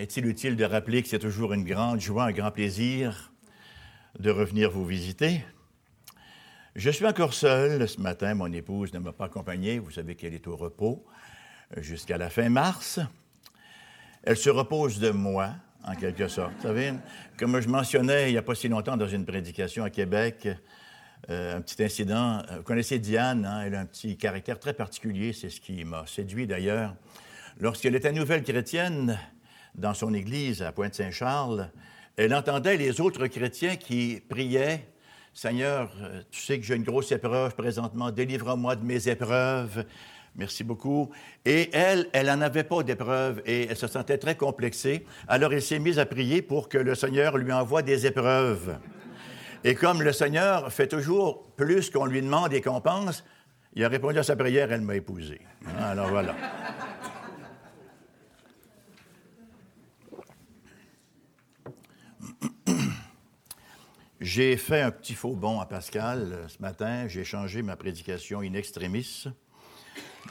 est-il utile de rappeler que c'est toujours une grande joie, un grand plaisir de revenir vous visiter? Je suis encore seul ce matin. Mon épouse ne m'a pas accompagné. Vous savez qu'elle est au repos euh, jusqu'à la fin mars. Elle se repose de moi, en quelque sorte. Vous savez, comme je mentionnais il n'y a pas si longtemps dans une prédication à Québec, euh, un petit incident. Vous connaissez Diane, hein? elle a un petit caractère très particulier, c'est ce qui m'a séduit d'ailleurs. Lorsqu'elle était nouvelle chrétienne dans son église à Pointe-Saint-Charles, elle entendait les autres chrétiens qui priaient Seigneur, euh, tu sais que j'ai une grosse épreuve présentement, délivre-moi de mes épreuves. Merci beaucoup. Et elle, elle n'en avait pas d'épreuve et elle se sentait très complexée. Alors elle s'est mise à prier pour que le Seigneur lui envoie des épreuves. Et comme le Seigneur fait toujours plus qu'on lui demande et qu'on pense, il a répondu à sa prière, elle m'a épousé. Alors voilà. J'ai fait un petit faux bond à Pascal euh, ce matin. J'ai changé ma prédication in extremis,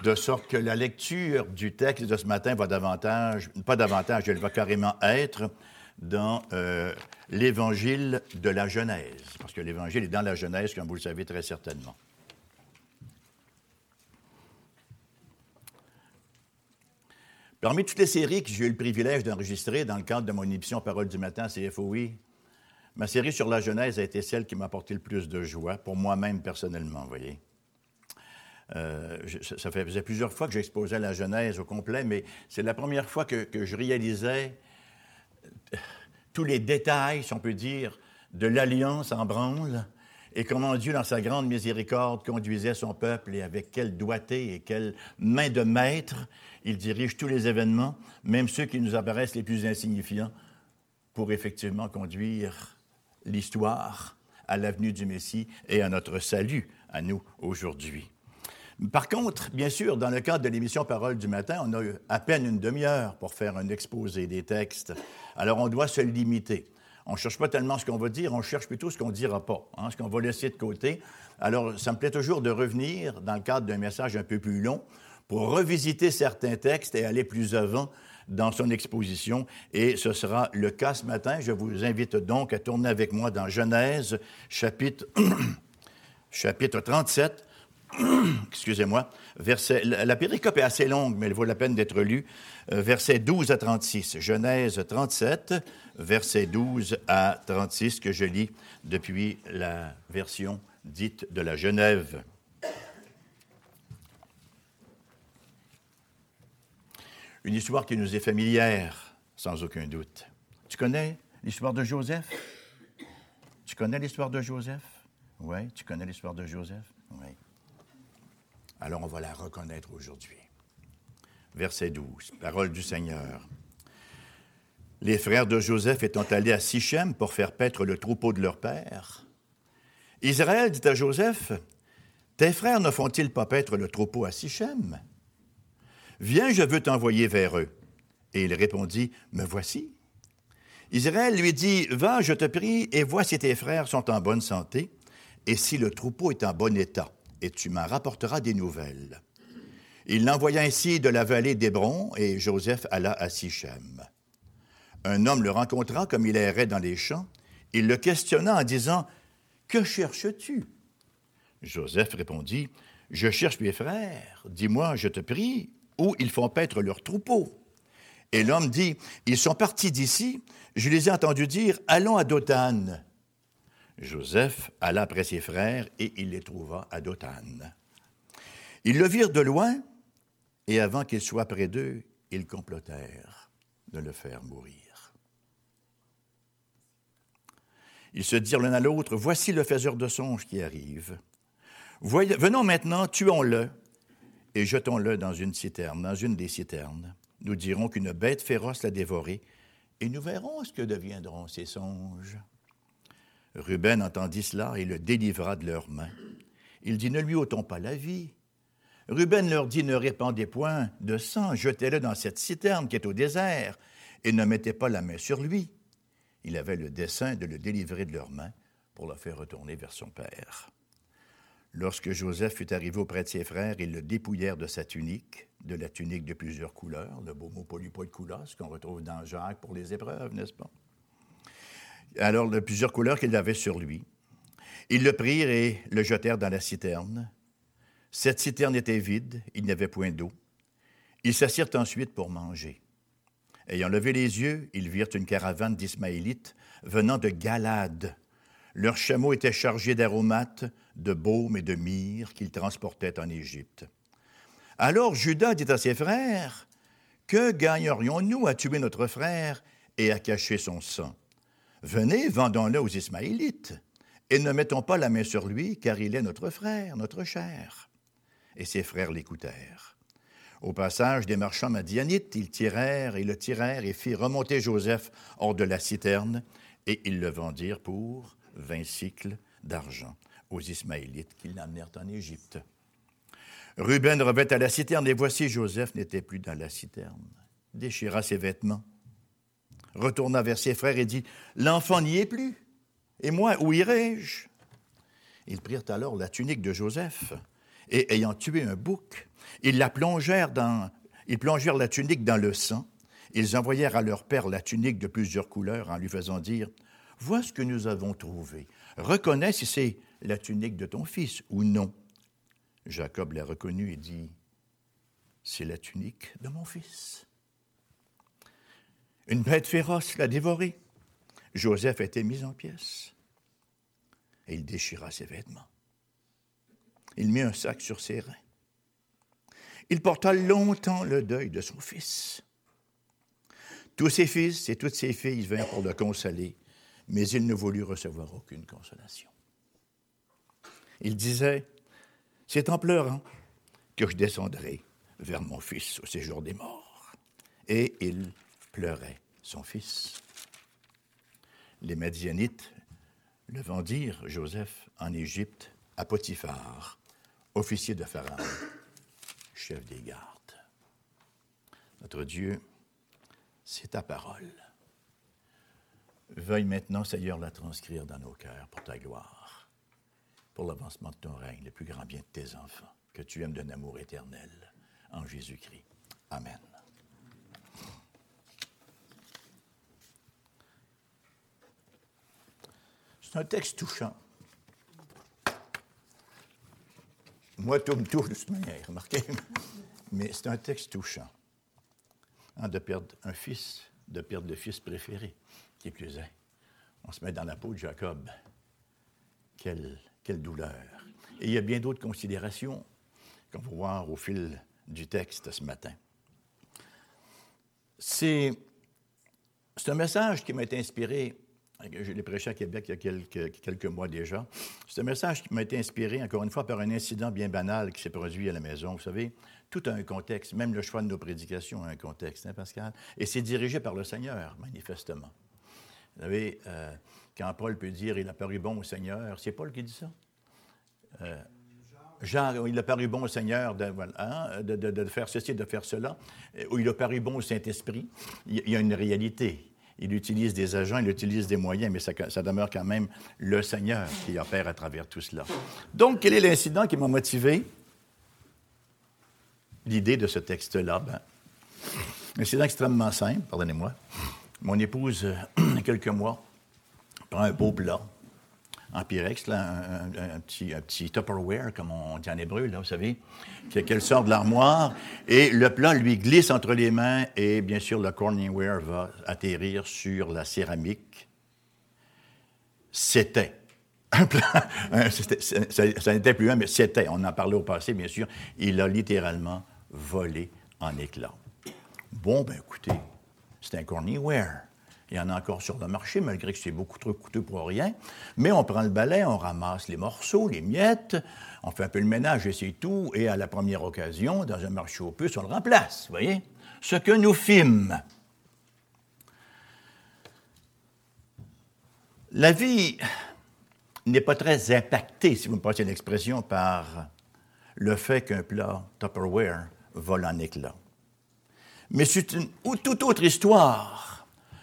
de sorte que la lecture du texte de ce matin va davantage, pas davantage, elle va carrément être dans euh, l'évangile de la Genèse, parce que l'évangile est dans la Genèse, comme vous le savez très certainement. Parmi toutes les séries que j'ai eu le privilège d'enregistrer dans le cadre de mon émission Parole du matin CFOI, Ma série sur la Genèse a été celle qui m'a apporté le plus de joie, pour moi-même personnellement, vous voyez. Euh, ça faisait plusieurs fois que j'exposais la Genèse au complet, mais c'est la première fois que, je réalisais euh, tous les détails, si on peut dire, de l'alliance en branle et comment Dieu, dans sa grande miséricorde, conduisait son peuple et avec quelle doigté et quelle main de maître il dirige tous les événements, même ceux qui nous apparaissent les plus insignifiants, pour effectivement conduire l'histoire à l'avenue du Messie et à notre salut à nous aujourd'hui. Par contre, bien sûr, dans le cadre de l'émission Parole du matin, on a à peine une demi-heure pour faire un exposé des textes. Alors, on doit se limiter. On ne cherche pas tellement ce qu'on va dire, on cherche plutôt ce qu'on ne dira pas, hein, ce qu'on va laisser de côté. Alors, ça me plaît toujours de revenir dans le cadre d'un message un peu plus long pour revisiter certains textes et aller plus avant dans son exposition et ce sera le cas ce matin. Je vous invite donc à tourner avec moi dans Genèse, chapitre, chapitre 37. Excusez-moi, verset, la, péricope est assez longue, mais elle vaut la peine d'être lue. Euh, versets 12 à 36. Genèse 37, versets 12 à 36, que je lis depuis la version dite de la Genève. Une histoire qui nous est familière, sans aucun doute. Tu connais l'histoire de Joseph? Tu connais l'histoire de Joseph? Oui, tu connais l'histoire de Joseph? Oui. Alors on va la reconnaître aujourd'hui. Verset 12, parole du Seigneur. Les frères de Joseph étant allés à Sichem pour faire paître le troupeau de leur père, Israël dit à Joseph, Tes frères ne font-ils pas paître le troupeau à Sichem? Viens, je veux t'envoyer vers eux. Et il répondit, Me voici. Israël lui dit, Va, je te prie, et vois si tes frères sont en bonne santé, et si le troupeau est en bon état, et tu m'en rapporteras des nouvelles. Il l'envoya ainsi de la vallée d'Hébron, et Joseph alla à Sichem. Un homme le rencontra comme il errait dans les champs. Il le questionna en disant, Que cherches-tu? Joseph répondit, Je cherche mes frères. Dis-moi, je te prie, où ils font paître leurs troupeaux. Et l'homme dit, ils sont partis d'ici, je les ai entendus dire, allons à Dothan. Joseph alla après ses frères et il les trouva à Dothan. Ils le virent de loin et avant qu'il soit près d'eux, ils complotèrent de le faire mourir. Ils se dirent l'un à l'autre, voici le faiseur de songes qui arrive. venons maintenant, tuons-le et jetons-le dans une citerne, dans une des citernes. Nous dirons qu'une bête féroce l'a dévoré, et nous verrons ce que deviendront ces songes. Ruben entendit cela et le délivra de leurs mains. Il dit, ne lui ôtons pas la vie. Ruben leur dit, ne répandez point de sang, jetez-le dans cette citerne qui est au désert, et ne mettez pas la main sur lui. Il avait le dessein de le délivrer de leurs mains pour le faire retourner vers son père. Lorsque Joseph fut arrivé auprès de ses frères, ils le dépouillèrent de sa tunique, de la tunique de plusieurs couleurs, le beau mot polypo de couleur, ce qu'on retrouve dans Jacques pour les épreuves, n'est-ce pas? Alors, de plusieurs couleurs qu'il avait sur lui. Ils le prirent et le jetèrent dans la citerne. Cette citerne était vide, il n'y avait point d'eau. Ils s'assirent ensuite pour manger. Ayant levé les yeux, ils virent une caravane d'Ismaélites venant de Galade. Leurs chameaux étaient chargés d'aromates, de baume et de myrrhe qu'ils transportaient en Égypte. Alors Judas dit à ses frères, Que gagnerions-nous à tuer notre frère et à cacher son sang? Venez, vendons-le aux Ismaélites, et ne mettons pas la main sur lui, car il est notre frère, notre cher. Et ses frères l'écoutèrent. Au passage des marchands madianites, ils tirèrent et le tirèrent et firent remonter Joseph hors de la citerne, et ils le vendirent pour vingt cycles d'argent aux Ismaélites qui l'amenèrent en Égypte. Ruben revint à la citerne, et voici Joseph n'était plus dans la citerne, déchira ses vêtements, retourna vers ses frères et dit, L'enfant n'y est plus, et moi, où irai-je? Ils prirent alors la tunique de Joseph, et ayant tué un bouc, ils la plongèrent dans, ils plongèrent la tunique dans le sang, ils envoyèrent à leur père la tunique de plusieurs couleurs en lui faisant dire, Vois ce que nous avons trouvé, reconnais si c'est la tunique de ton fils ou non? Jacob l'a reconnu et dit, C'est la tunique de mon fils. Une bête féroce l'a dévoré. Joseph a été mis en pièces. Et il déchira ses vêtements. Il mit un sac sur ses reins. Il porta longtemps le deuil de son fils. Tous ses fils et toutes ses filles vinrent pour le consoler, mais il ne voulut recevoir aucune consolation. Il disait, c'est en pleurant que je descendrai vers mon fils au séjour des morts. Et il pleurait son fils. Les Madianites le vendirent, Joseph, en Égypte, à Potiphar, officier de Pharaon, chef des gardes. Notre Dieu, c'est ta parole. Veuille maintenant, Seigneur, la transcrire dans nos cœurs pour ta gloire, pour l'avancement de ton règne, le plus grand bien de tes enfants, que tu aimes d'un amour éternel, en Jésus-Christ. Amen. C'est un texte touchant. Moi, tout me touche de toute manière, remarquez. Mais c'est un texte touchant. Hein, de perdre un fils, de perdre le fils préféré, qui est plus un. On se met dans la peau de Jacob. Quelle, quelle douleur. Et il y a bien d'autres considérations qu'on va voir au fil du texte ce matin. C'est, un message qui m'a été inspiré je l'ai prêché à Québec il y a quelques, quelques mois déjà. C'est un message qui m'a été inspiré, encore une fois, par un incident bien banal qui s'est produit à la maison. Vous savez, tout a un contexte, même le choix de nos prédications a un contexte, hein, Pascal? Et c'est dirigé par le Seigneur, manifestement. Vous savez, euh, quand Paul peut dire il a paru bon au Seigneur, c'est Paul qui dit ça? Euh, Jean, il a paru bon au Seigneur de, hein, de, de, faire ceci, de faire cela, ou il a paru bon au Saint-Esprit. Il y a une réalité il utilise des agents, il utilise des moyens, mais ça, demeure quand même le Seigneur qui opère à travers tout cela. Donc, quel est l'incident qui m'a motivé? L'idée de ce texte-là, ben, un incident extrêmement simple, pardonnez-moi. Mon épouse, quelques mois, prend un beau plat en pyrex, là, un, petit, un, petit, Tupperware, comme on dit en hébreu, là, vous savez, qu'elle sort de l'armoire, et le plat lui glisse entre les mains, et bien sûr, le Corningware va atterrir sur la céramique. C'était un plat, ça, n'était plus un, mais c'était, on en parlait au passé, bien sûr, il a littéralement volé en éclats. Bon, ben écoutez, c'est un Corningware. Il y en a encore sur le marché, malgré que c'est beaucoup trop coûteux pour rien. Mais on prend le balai, on ramasse les morceaux, les miettes, on fait un peu le ménage et c'est tout. Et à la première occasion, dans un marché aux puces, on le remplace. Voyez? Ce que nous fîmes. La vie n'est pas très impactée, si vous me passez l'expression, par le fait qu'un plat Tupperware vole en éclats. Mais c'est une toute autre histoire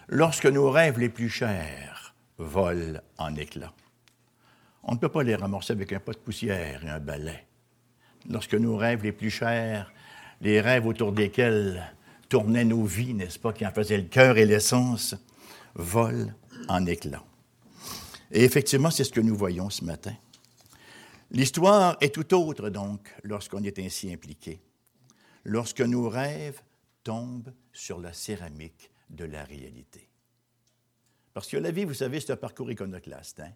lorsque nos rêves les plus chers volent en éclats. On ne peut pas les ramorcer avec un pot de poussière et un balai. Lorsque nos rêves les plus chers, les rêves autour desquels tournaient nos vies, n'est-ce pas, qui en faisaient le cœur et l'essence, volent en éclats. Et effectivement, c'est ce que nous voyons ce matin. L'histoire est tout autre, donc, lorsqu'on est ainsi impliqué. Lorsque nos rêves tombent sur la céramique de la réalité. Parce que la vie, vous savez, c'est un parcours iconoclaste. Hein?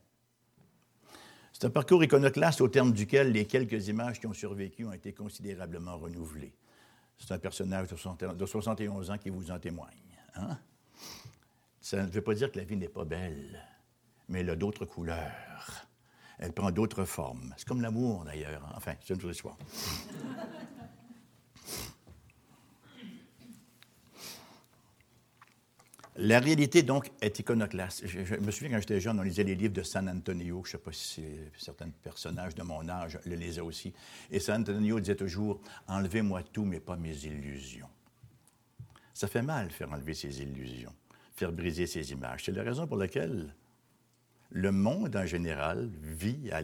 C'est un parcours iconoclaste au terme duquel les quelques images qui ont survécu ont été considérablement renouvelées. C'est un personnage de 71 ans qui vous en témoigne. Hein? Ça ne veut pas dire que la vie n'est pas belle, mais elle a d'autres couleurs. Elle prend d'autres formes. C'est comme l'amour, d'ailleurs. Hein? Enfin, c'est une autre histoire. La réalité, donc, est iconoclaste. Je, me souviens quand j'étais jeune, on lisait les livres de San Antonio. Je ne sais pas si certains personnages de mon âge le lisaient aussi. Et San Antonio disait toujours Enlevez-moi tout, mais pas mes illusions. Ça fait mal faire enlever ses illusions, faire briser ses images. C'est la raison pour laquelle le monde en général vit à,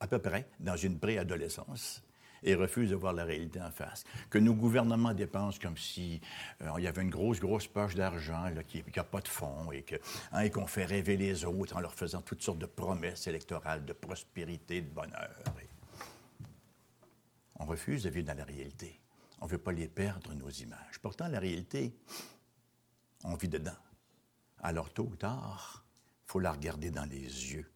à peu près dans une préadolescence et refuse de voir la réalité en face. Que nos gouvernements dépensent comme si euh, il y avait une grosse, grosse poche d'argent qui n'a pas de fond hein, et qu'on fait rêver les autres en leur faisant toutes sortes de promesses électorales de prospérité, de bonheur. On refuse de vivre dans la réalité. On ne veut pas les perdre, nos images. Pourtant, la réalité, on vit dedans. Alors, tôt ou tard, il faut la regarder dans les yeux,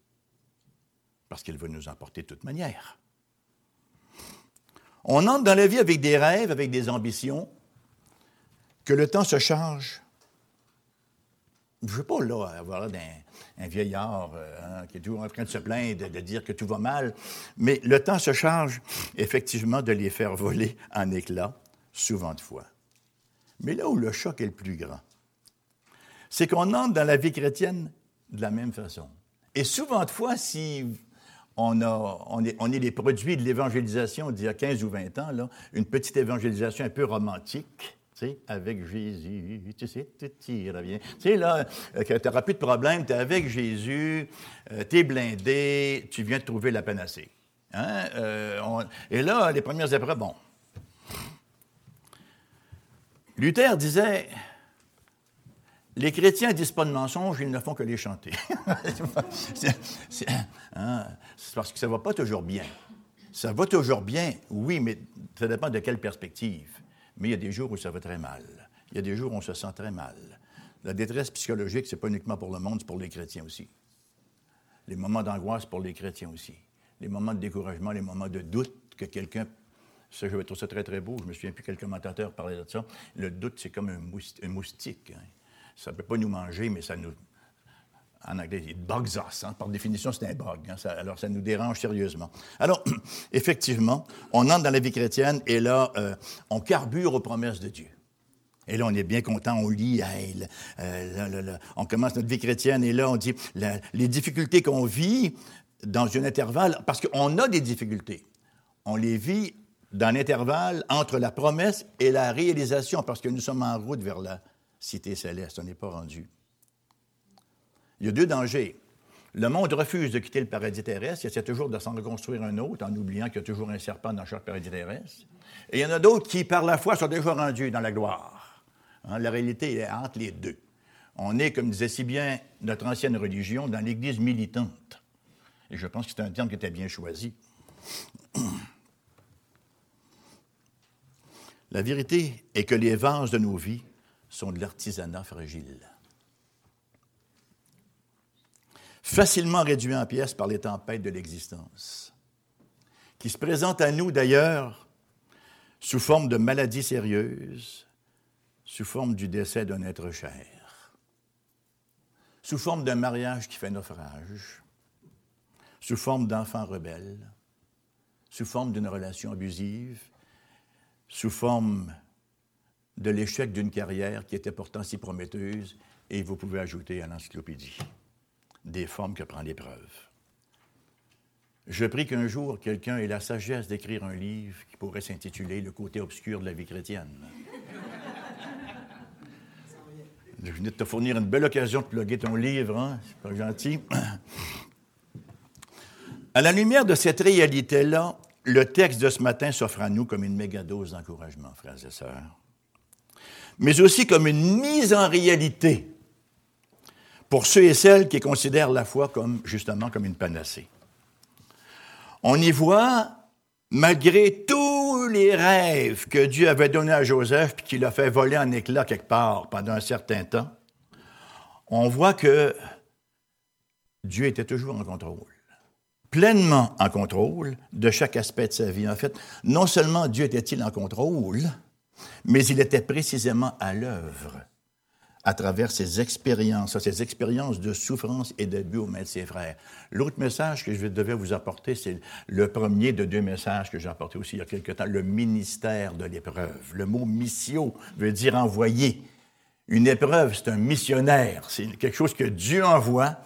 parce qu'elle va nous emporter de toute manière. On entre dans la vie avec des rêves, avec des ambitions, que le temps se charge. Je ne veux pas là, avoir là un, vieillard euh, hein, qui est toujours en train de se plaindre, de, dire que tout va mal, mais le temps se charge effectivement de les faire voler en éclats, souvent de fois. Mais là où le choc est le plus grand, c'est qu'on entre dans la vie chrétienne de la même façon. Et souvent de fois, si on, est, les produits de l'évangélisation d'il y a 15 ou 20 ans, là, une petite évangélisation un peu romantique. Sais, avec Jésus, tu sais, tu iras bien. Tu sais, là, euh, tu n'auras plus de problème, tu es avec Jésus, euh, tu es blindé, tu viens de trouver la panacée. Hein? Euh, et là, les premières épreuves, bon. Luther disait les chrétiens ne disent pas de mensonges, ils ne font que les chanter. Hein, c'est parce que ça ne va pas toujours bien. Ça va toujours bien, oui, mais ça dépend de quelle perspective. Mais il y a des jours où ça va très mal. Il y a des jours où on se sent très mal. La détresse psychologique, ce n'est pas uniquement pour le monde, c'est pour les chrétiens aussi. Les moments d'angoisse pour les chrétiens aussi. Les moments de découragement, les moments de doute que quelqu'un ça, je trouve ça très, très beau. Je me souviens plus quel commentateur parlait de ça. Le doute, c'est comme un moustique. Hein. Ça ne peut pas nous manger, mais ça nous. En anglais, it bugs us. Hein. Par définition, c'est un bug. Hein. alors, ça nous dérange sérieusement. Alors, effectivement, on entre dans la vie chrétienne et là, euh, on carbure aux promesses de Dieu. Et là, on est bien content, on lit, euh, on commence notre vie chrétienne et là, on dit les difficultés qu'on vit dans un intervalle, parce qu'on a des difficultés, on les vit dans l'intervalle entre la promesse et la réalisation, parce que nous sommes en route vers la cité céleste. On n'est pas rendu. Il y a deux dangers. Le monde refuse de quitter le paradis terrestre. Il essaie toujours de s'en reconstruire un autre en oubliant qu'il y a toujours un serpent dans chaque paradis terrestre. Et il y en a d'autres qui, par la foi, sont déjà rendus dans la gloire. Hein, la réalité est entre les deux. On est, comme disait si bien notre ancienne religion, dans l'Église militante. Et je pense que c'est un terme qui était bien choisi. La vérité est que les vases de nos vies sont de l'artisanat fragile. Facilement réduit en pièces par les tempêtes de l'existence, qui se présentent à nous d'ailleurs sous forme de maladies sérieuses, sous forme du décès d'un être cher, sous forme d'un mariage qui fait naufrage, sous forme d'enfants rebelles, sous forme d'une relation abusive, sous forme de l'échec d'une carrière qui était pourtant si prometteuse, et vous pouvez ajouter à l'encyclopédie des formes que prend l'épreuve. Je prie qu'un jour, quelqu'un ait la sagesse d'écrire un livre qui pourrait s'intituler Le côté obscur de la vie chrétienne. Je venais de te fournir une belle occasion de plugger ton livre, hein? c'est pas gentil. À la lumière de cette réalité-là, le texte de ce matin s'offre à nous comme une méga dose d'encouragement, frères et sœurs, mais aussi comme une mise en réalité pour ceux et celles qui considèrent la foi comme justement comme une panacée. On y voit, malgré tous les rêves que Dieu avait donnés à Joseph puis qu'il a fait voler en éclats quelque part pendant un certain temps, on voit que Dieu était toujours en contrôle pleinement en contrôle de chaque aspect de sa vie. En fait, non seulement Dieu était-il en contrôle, mais il était précisément à l'œuvre à travers ses expériences, ses expériences de souffrance et d'abus aux mains de ses frères. L'autre message que je devais vous apporter, c'est le premier de deux messages que j'ai apporté aussi il y a quelque temps, le ministère de l'épreuve. Le mot missio veut dire envoyer. Une épreuve, c'est un missionnaire. C'est quelque chose que Dieu envoie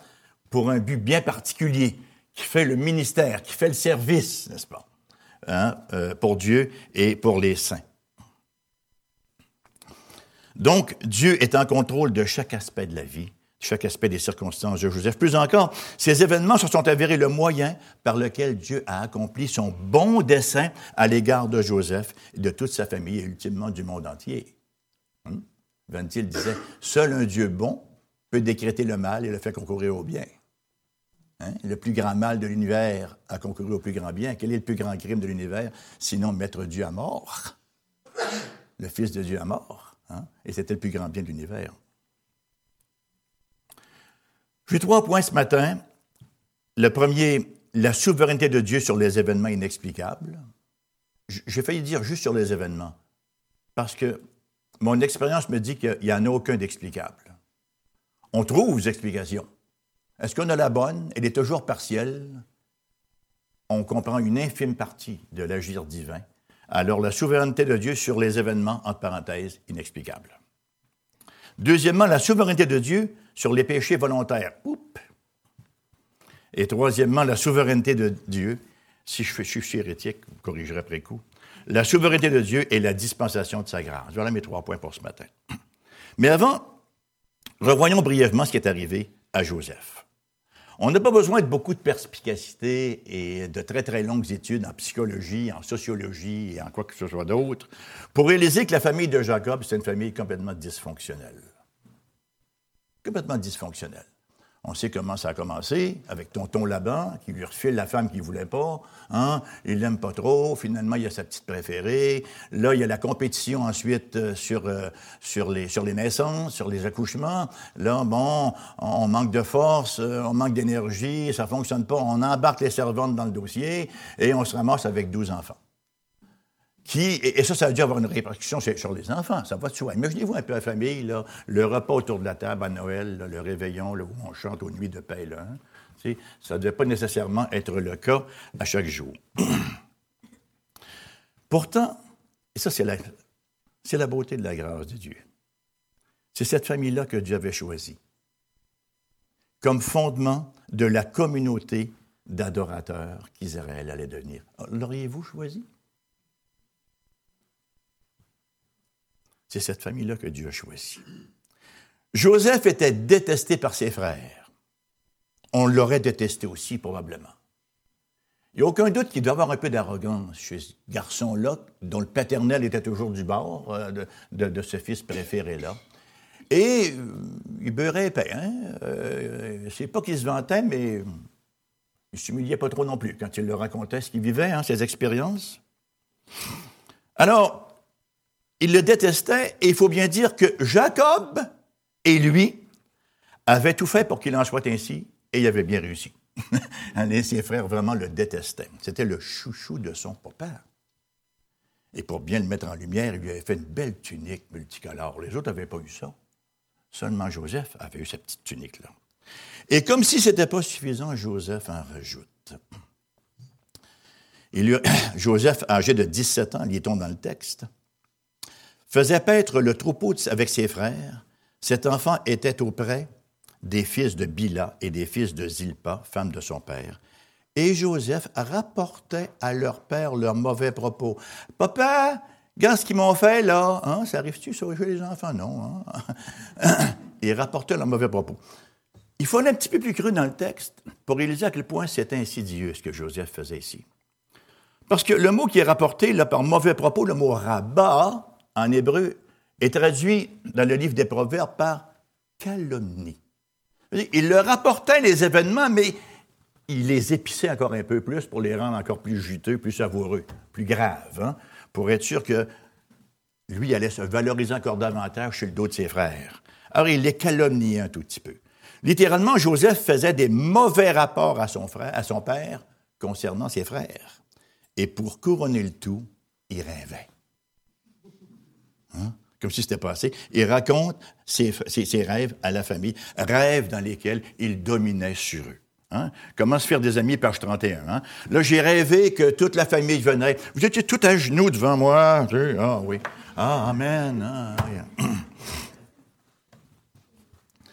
pour un but bien particulier, qui fait le ministère, qui fait le service, n'est-ce pas, hein, euh, pour Dieu et pour les saints. Donc, Dieu est en contrôle de chaque aspect de la vie, chaque aspect des circonstances de Joseph. Plus encore, ces événements se sont avérés le moyen par lequel Dieu a accompli son bon dessein à l'égard de Joseph de toute sa famille et ultimement du monde entier. Hum? Ventil disait, Seul un Dieu bon peut décréter le mal et le faire concourir au bien. Hein? Le plus grand mal de l'univers a concouru au plus grand bien. Quel est le plus grand crime de l'univers sinon mettre Dieu à mort? Le Fils de Dieu à mort. Hein? Et c'était le plus grand bien de l'univers. J'ai trois points ce matin. Le premier, la souveraineté de Dieu sur les événements inexplicables. J'ai failli dire juste sur les événements, parce que mon expérience me dit qu'il n'y en a aucun d'explicable. On trouve des explications. Est-ce qu'on a la bonne? Elle est toujours partielle. On comprend une infime partie de l'agir divin alors la souveraineté de Dieu sur les événements, entre parenthèses, inexplicables. Deuxièmement, la souveraineté de Dieu sur les péchés volontaires. Et troisièmement, la souveraineté de Dieu, si je, suis hérétique, vous corrigerez après coup, la souveraineté de Dieu et la dispensation de sa grâce. Voilà mes trois points pour ce matin. Mais avant, revoyons brièvement ce qui est arrivé à Joseph. On n'a pas besoin de beaucoup de perspicacité et de très, très longues études en psychologie, en sociologie et en quoi que ce soit d'autre pour réaliser que la famille de Jacob, c'est une famille complètement dysfonctionnelle. Complètement dysfonctionnelle. On sait comment ça a commencé, avec tonton Laban, qui lui refile la femme qu'il voulait pas. Hein? Il l'aime pas trop. Finalement, il a sa petite préférée. Là, il y a la compétition ensuite euh, sur, euh, sur, les, sur les naissances, sur les accouchements. Là, bon, on manque de force, euh, on manque d'énergie, ça fonctionne pas. On embarque les servantes dans le dossier et on se ramasse avec 12 enfants et, ça, ça a dû avoir une répercussion sur, les enfants, ça va de soi. Imaginez-vous un peu la famille, le repas autour de la table à Noël, le réveillon où on chante aux nuits de paix. Hein. Ça ne devait pas nécessairement être le cas à chaque jour. Pourtant, et ça, c'est la, c'est la beauté de la grâce de Dieu. C'est cette famille-là que Dieu avait choisie comme fondement de la communauté d'adorateurs qu'Israël allait devenir. L'auriez-vous choisi? C'est cette famille-là que Dieu a choisi. Joseph était détesté par ses frères. On l'aurait détesté aussi, probablement. Il n'y a aucun doute qu'il doit avoir un peu d'arrogance chez ce garçon-là, dont le paternel était toujours du bord euh, de, ce fils préféré-là. Et euh, il beurrait épais. Hein? Euh, c'est pas qu'il se vantait, mais il s'humiliait pas trop non plus quand il leur racontait ce qu'il vivait, hein, ses expériences. Alors, il le détestait, et il faut bien dire que Jacob et lui avaient tout fait pour qu'il en soit ainsi, et il avait bien réussi. ses frères vraiment le détestaient. C'était le chouchou de son papa. Et pour bien le mettre en lumière, il lui avait fait une belle tunique multicolore. Les autres n'avaient pas eu ça. Seulement Joseph avait eu cette petite tunique-là. Et comme si ce n'était pas suffisant, Joseph en rajoute. Il Joseph, âgé de 17 ans, lit-on dans le texte, faisait paître le troupeau avec ses frères. Cet enfant était auprès des fils de Bila et des fils de Zilpa, femme de son père. Et Joseph rapportait à leur père leurs mauvais propos. Papa, regarde ce qu'ils m'ont fait là. Hein? Ça arrive-tu sur les enfants? Non. Hein? Il rapportait leurs mauvais propos. Il faut aller un petit peu plus cru dans le texte pour réaliser à quel point c'est insidieux ce que Joseph faisait ici. Parce que le mot qui est rapporté là, par mauvais propos, le mot rabat, en hébreu, est traduit dans le livre des Proverbes par calomnie. Il leur rapportait les événements, mais il les épissait encore un peu plus pour les rendre encore plus juteux, plus savoureux, plus graves, hein, pour être sûr que lui allait se valoriser encore davantage chez le dos de ses frères. Alors, il les calomniait un tout petit peu. Littéralement, Joseph faisait des mauvais rapports à son frère, à son père, concernant ses frères. Et pour couronner le tout, il rêvait. Hein? Comme si c'était passé. Il raconte ses, rêves à la famille, rêves dans lesquels il dominait sur eux. Hein? Comment se faire des amis, page 31. Hein? Là, j'ai rêvé que toute la famille venait. Vous étiez tout à genoux devant moi. Ah oui. Ah, Amen. Ah,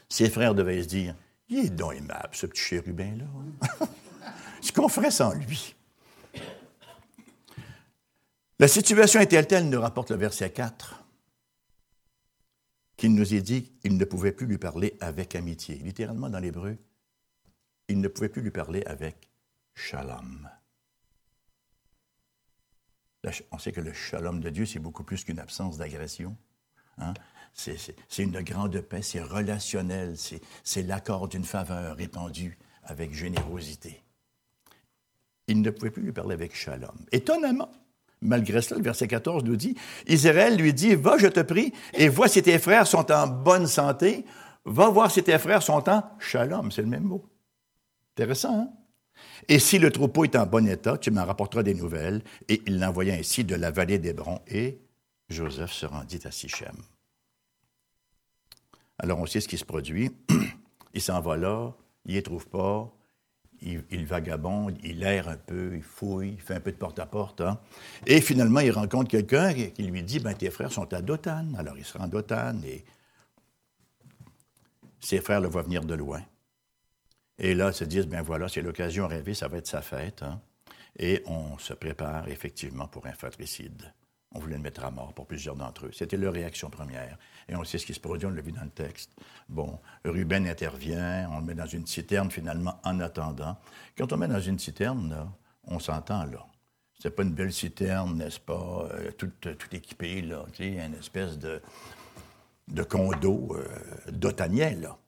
Ses frères devaient se dire, il est donc aimable, ce petit chérubin-là. ce qu'on ferait sans lui. La situation est telle, nous rapporte le verset 4, qu'il nous est dit qu'il ne pouvait plus lui parler avec amitié. Littéralement, dans l'hébreu, il ne pouvait plus lui parler avec shalom. On sait que le shalom de Dieu, c'est beaucoup plus qu'une absence d'agression. Hein? C'est une grande paix, c'est relationnel, c'est l'accord d'une faveur répandue avec générosité. Il ne pouvait plus lui parler avec shalom. Étonnamment, malgré cela, le verset 14 nous dit, Israël lui dit, va, je te prie, et vois si tes frères sont en bonne santé, va voir si tes frères sont en shalom, c'est le même mot. Intéressant, hein? Et si le troupeau est en bon état, tu m'en rapporteras des nouvelles. Et il l'envoya ainsi de la vallée d'Hébron, et Joseph se rendit à Sichem. Alors on sait ce qui se produit. il s'en va là, il ne trouve pas, il, vagabonde, il erre un peu, il fouille, il fait un peu de porte-à-porte. Hein. Et finalement, il rencontre quelqu'un qui lui dit ben, Tes frères sont à Dothan. Alors il se rend à et ses frères le voient venir de loin. Et là, ils se disent, ben voilà, c'est l'occasion rêvée, ça va être sa fête. Hein. Et on se prépare effectivement pour un fratricide. On voulait le mettre à mort pour plusieurs d'entre eux. C'était leur réaction première. Et on sait ce qui se produit, on l'a vu dans le texte. Bon, Ruben intervient, on le met dans une citerne finalement en attendant. Quand on met dans une citerne, là, on s'entend là. C'est pas une belle citerne, n'est-ce pas, euh, tout, tout, équipé, là, tu sais, une espèce de, de condo euh, là.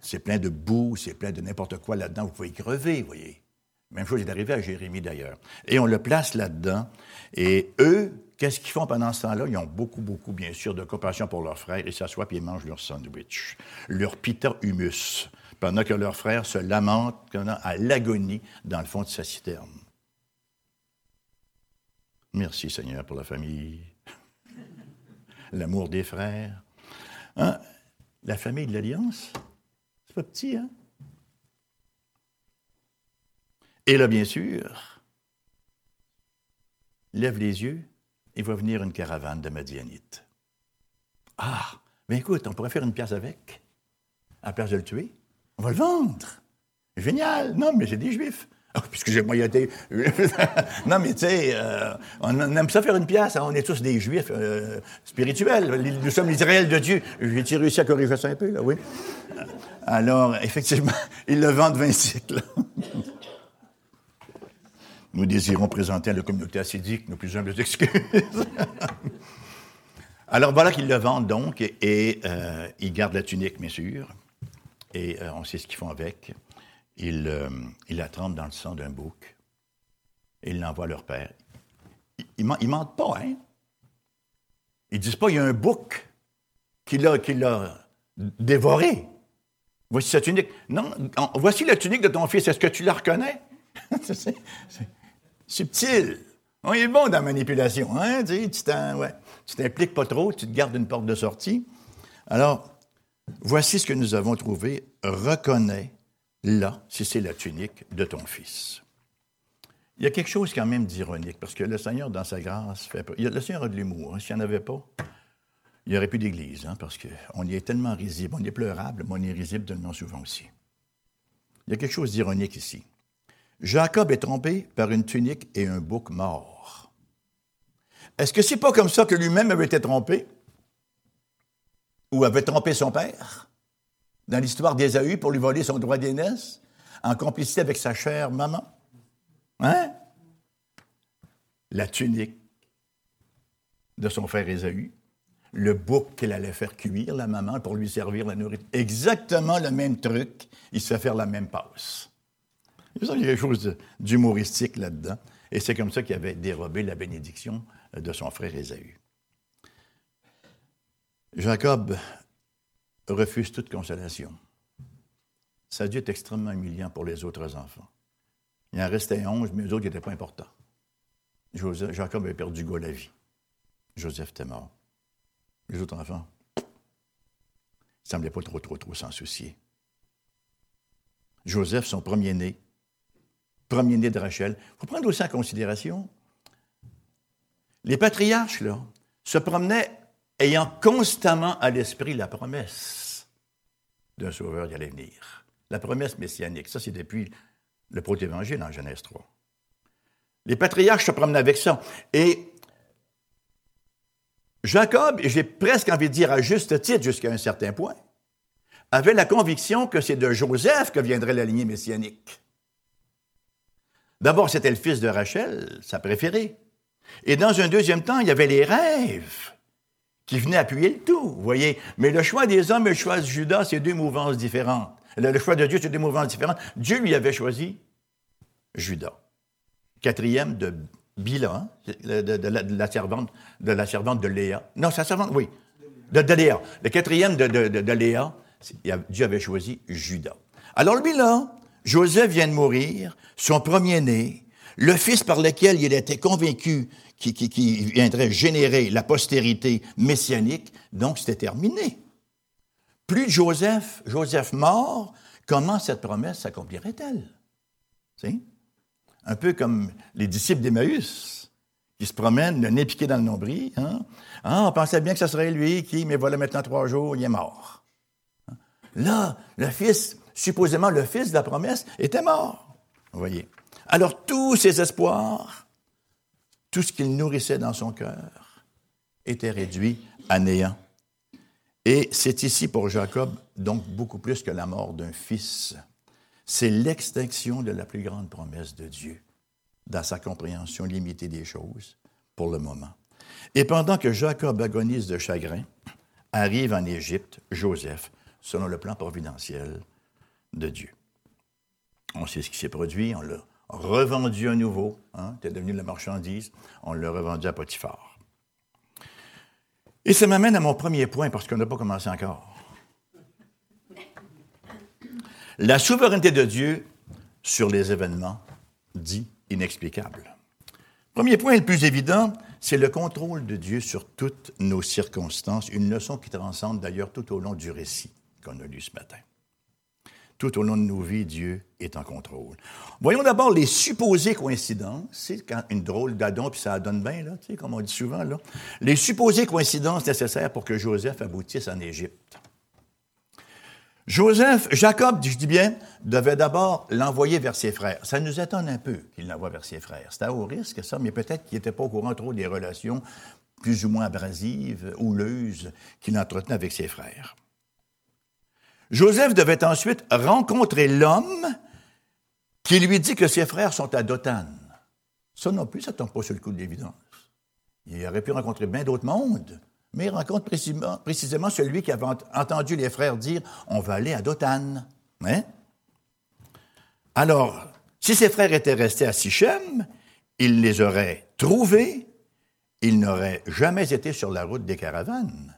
C'est plein de boue, c'est plein de n'importe quoi là-dedans. Vous pouvez crever, vous voyez. Même chose est arrivée à Jérémie d'ailleurs. Et on le place là-dedans. Et eux, qu'est-ce qu'ils font pendant ce temps-là? Ils ont beaucoup, beaucoup, bien sûr, de compassion pour leurs frères. Ils s'assoient et ils mangent leur sandwich, leur pita humus, pendant que leurs frères se lamentent à l'agonie dans le fond de sa citerne. Merci Seigneur pour la famille, l'amour des frères. Hein? La famille de l'Alliance, pas petit, hein? Et là, bien sûr, lève les yeux et voit venir une caravane de Madianites. Ah, mais écoute, on pourrait faire une pièce avec. À la place de le tuer, on va le vendre. Génial! Non, mais c'est des Juifs. Oh, puisque j'ai moi été. non, mais tu sais, euh, on aime ça faire une pièce. Hein. on est tous des juifs euh, spirituels. Nous sommes l'Israël de Dieu. J'ai réussi à corriger ça un peu, là, oui. Alors, effectivement, ils le vendent 20 cycles. Nous désirons présenter à la communauté assidique nos plus humbles excuses. Alors voilà qu'ils le vendent donc et, euh, ils gardent la tunique, bien sûr. Et on sait ce qu'ils font avec ils, euh, la trempent dans le sang d'un bouc et ils l'envoient à leur père. Ils ne mentent pas, hein? Ils disent pas, il y a un bouc qui l'a, dévoré. Voici sa tunique. Non, voici la tunique de ton fils. Est-ce que tu la reconnais? subtil. On est bon dans la manipulation. Hein? Tu, t'impliques pas trop, tu te gardes une porte de sortie. Alors, voici ce que nous avons trouvé. Reconnais là, si c'est la tunique de ton fils. Il y a quelque chose quand même d'ironique, parce que le Seigneur, dans sa grâce, fait... le Seigneur a de l'humour. Hein. S'il n'y en avait pas, il n'y aurait plus d'Église, hein, parce qu'on y est tellement risible. On est pleurable, mais on est risible tellement souvent aussi. Il y a quelque chose d'ironique ici. Jacob est trompé par une tunique et un bouc mort. Est-ce que c'est pas comme ça que lui-même avait été trompé? Ou avait trompé son père? dans l'histoire d'Ésaü pour lui voler son droit d'aînesse, en complicité avec sa chère maman? Hein? La tunique de son frère Ésaü, le bouc qu'elle allait faire cuire, la maman, pour lui servir la nourriture. Exactement le même truc, il se fait faire la même passe. Il y a quelque chose d'humoristique là-dedans. Et c'est comme ça qu'il avait dérobé la bénédiction de son frère Ésaü. Jacob refuse toute consolation. Ça dû être extrêmement humiliant pour les autres enfants. Il en restait onze, mais les autres n'étaient pas importants. Jacob avait perdu goût la vie. Joseph était mort. Les autres enfants, ils ne semblaient pas trop, trop, trop s'en soucier. Joseph, son premier-né, premier-né de Rachel. Il faut prendre aussi en considération, les patriarches, se promenaient ayant constamment à l'esprit la promesse d'un sauveur qui allait venir. La promesse messianique. Ça, c'est depuis le protévangile en Genèse 3. Les patriarches se promenaient avec ça. Et Jacob, j'ai presque envie de dire à juste titre jusqu'à un certain point, avait la conviction que c'est de Joseph que viendrait la lignée messianique. D'abord, c'était le fils de Rachel, sa préférée. Et dans un deuxième temps, il y avait les rêves qui venaient appuyer le tout, voyez. Mais le choix des hommes et le choix de Judas, c'est deux mouvances différentes. Le choix de Dieu, c'est deux mouvances différentes. Dieu lui avait choisi Judas. Quatrième de Bila, de, la, servante, de la servante de Léa. Non, sa servante, oui, de, Léa. Le quatrième de, Léa, Dieu avait choisi Judas. Alors lui, là, Joseph vient de mourir, son premier-né, le fils par lequel il était convaincu qui, viendrait générer la postérité messianique, donc c'était terminé. Plus Joseph, Joseph mort, comment cette promesse s'accomplirait-elle? Un peu comme les disciples d'Emmaüs, qui se promènent, le nez piqué dans le nombril. Hein? Ah, on pensait bien que ce serait lui qui, mais voilà maintenant trois jours, il est mort. Là, le fils, supposément le fils de la promesse, était mort. Vous voyez. Alors tous ses espoirs, tout ce qu'il nourrissait dans son cœur, était réduit à néant. Et c'est ici pour Jacob, donc beaucoup plus que la mort d'un fils. C'est l'extinction de la plus grande promesse de Dieu dans sa compréhension limitée des choses pour le moment. Et pendant que Jacob agonise de chagrin, arrive en Égypte Joseph, selon le plan providentiel de Dieu. On sait ce qui s'est produit, on l'a revendu à nouveau, hein, c'est devenu la marchandise, on l'a revendu à Potiphar. Et ça m'amène à mon premier point, parce qu'on n'a pas commencé encore. La souveraineté de Dieu sur les événements dits inexplicables. Premier point le plus évident, c'est le contrôle de Dieu sur toutes nos circonstances, une leçon qui transcende d'ailleurs tout au long du récit qu'on a lu ce matin. Tout au long de nos vies, Dieu est en contrôle. Voyons d'abord les supposées coïncidences. C'est quand une drôle d'adon, puis ça donne bien, là, tu sais, comme on dit souvent. Là. Les supposées coïncidences nécessaires pour que Joseph aboutisse en Égypte. Joseph, Jacob, je dis bien, devait d'abord l'envoyer vers ses frères. Ça nous étonne un peu qu'il l'envoie vers ses frères. C'était au risque, ça, mais peut-être qu'il n'était pas au courant trop des relations plus ou moins abrasives, houleuses qu'il entretenait avec ses frères. Joseph devait ensuite rencontrer l'homme qui lui dit que ses frères sont à Dothan. Ça non plus, ça tombe pas sur le coup de l'évidence. Il aurait pu rencontrer bien d'autres mondes mais il rencontre précisément, celui qui avait entendu les frères dire On va aller à Dothan. Hein? Alors, si ses frères étaient restés à Sichem, il les aurait trouvés, ils n'auraient jamais été sur la route des caravanes.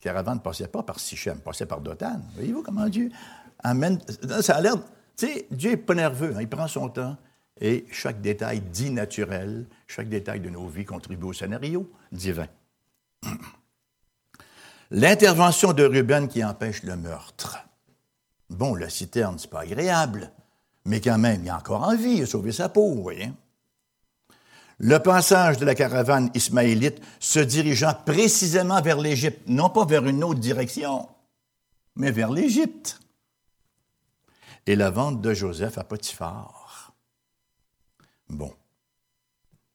Les caravanes ne passaient pas par Sichem, passaient par Dothan. Voyez-vous comment Dieu amène. Ça a l'air. Tu sais, Dieu n'est pas nerveux, hein, il prend son temps et chaque détail dit naturel, chaque détail de nos vies contribue au scénario divin. L'intervention de Ruben qui empêche le meurtre. Bon, la citerne, c'est pas agréable, mais quand même, il a encore envie, il a sauvé sa peau, vous. Le passage de la caravane ismaélite se dirigeant précisément vers l'Égypte, non pas vers une autre direction, mais vers l'Égypte. Et la vente de Joseph à Potiphar. Bon.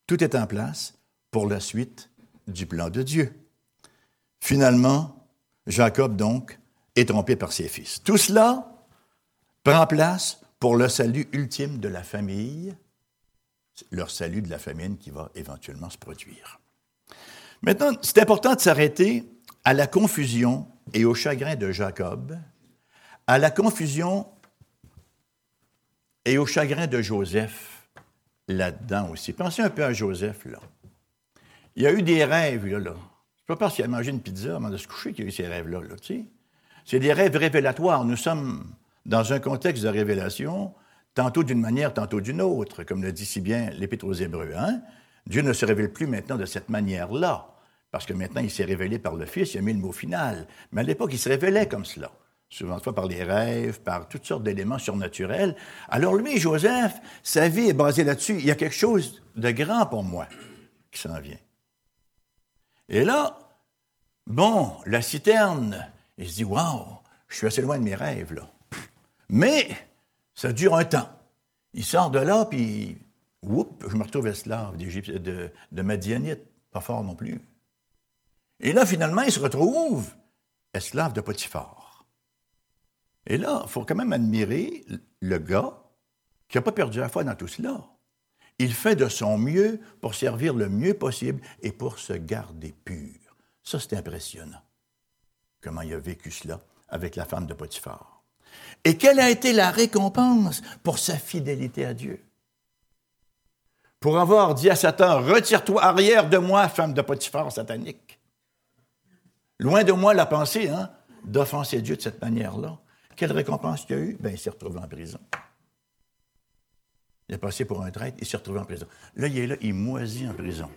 Tout est en place pour la suite du plan de Dieu. Finalement, Jacob, donc, et trompé par ses fils. Tout cela prend place pour le salut ultime de la famille, leur salut de la famine qui va éventuellement se produire. Maintenant, c'est important de s'arrêter à la confusion et au chagrin de Jacob, à la confusion et au chagrin de Joseph là-dedans aussi. Pensez un peu à Joseph, là. Il y a eu des rêves, là. là. C'est pas parce qu'il a mangé une pizza avant de se coucher qu'il y a eu ces rêves-là, là, sais. C'est des rêves révélatoires. Nous sommes dans un contexte de révélation, tantôt d'une manière, tantôt d'une autre, comme le dit si bien l'Épître aux Hébreux. Hein? Dieu ne se révèle plus maintenant de cette manière-là, parce que maintenant il s'est révélé par le Fils, il a mis le mot final. Mais à l'époque, il se révélait comme cela, souvent fois par les rêves, par toutes sortes d'éléments surnaturels. Alors lui, Joseph, sa vie est basée là-dessus. Il y a quelque chose de grand pour moi qui s'en vient. Et là, bon, la citerne, il se dit, waouh, je suis assez loin de mes rêves, là. Mais ça dure un temps. Il sort de là, puis, oups, je me retrouve esclave de, de Madianite. Pas fort non plus. Et là, finalement, il se retrouve esclave de Potiphar. Et là, il faut quand même admirer le gars qui n'a pas perdu la foi dans tout cela. Il fait de son mieux pour servir le mieux possible et pour se garder pur. Ça, c'est impressionnant. Comment il a vécu cela avec la femme de Potiphar. Et quelle a été la récompense pour sa fidélité à Dieu? Pour avoir dit à Satan, retire-toi arrière de moi, femme de Potiphar satanique. Loin de moi la pensée hein, d'offenser Dieu de cette manière-là. Quelle récompense il a eu? Bien, il s'est retrouvé en prison. Il est passé pour un traître, il s'est retrouvé en prison. Là, il est là, il moisit en prison.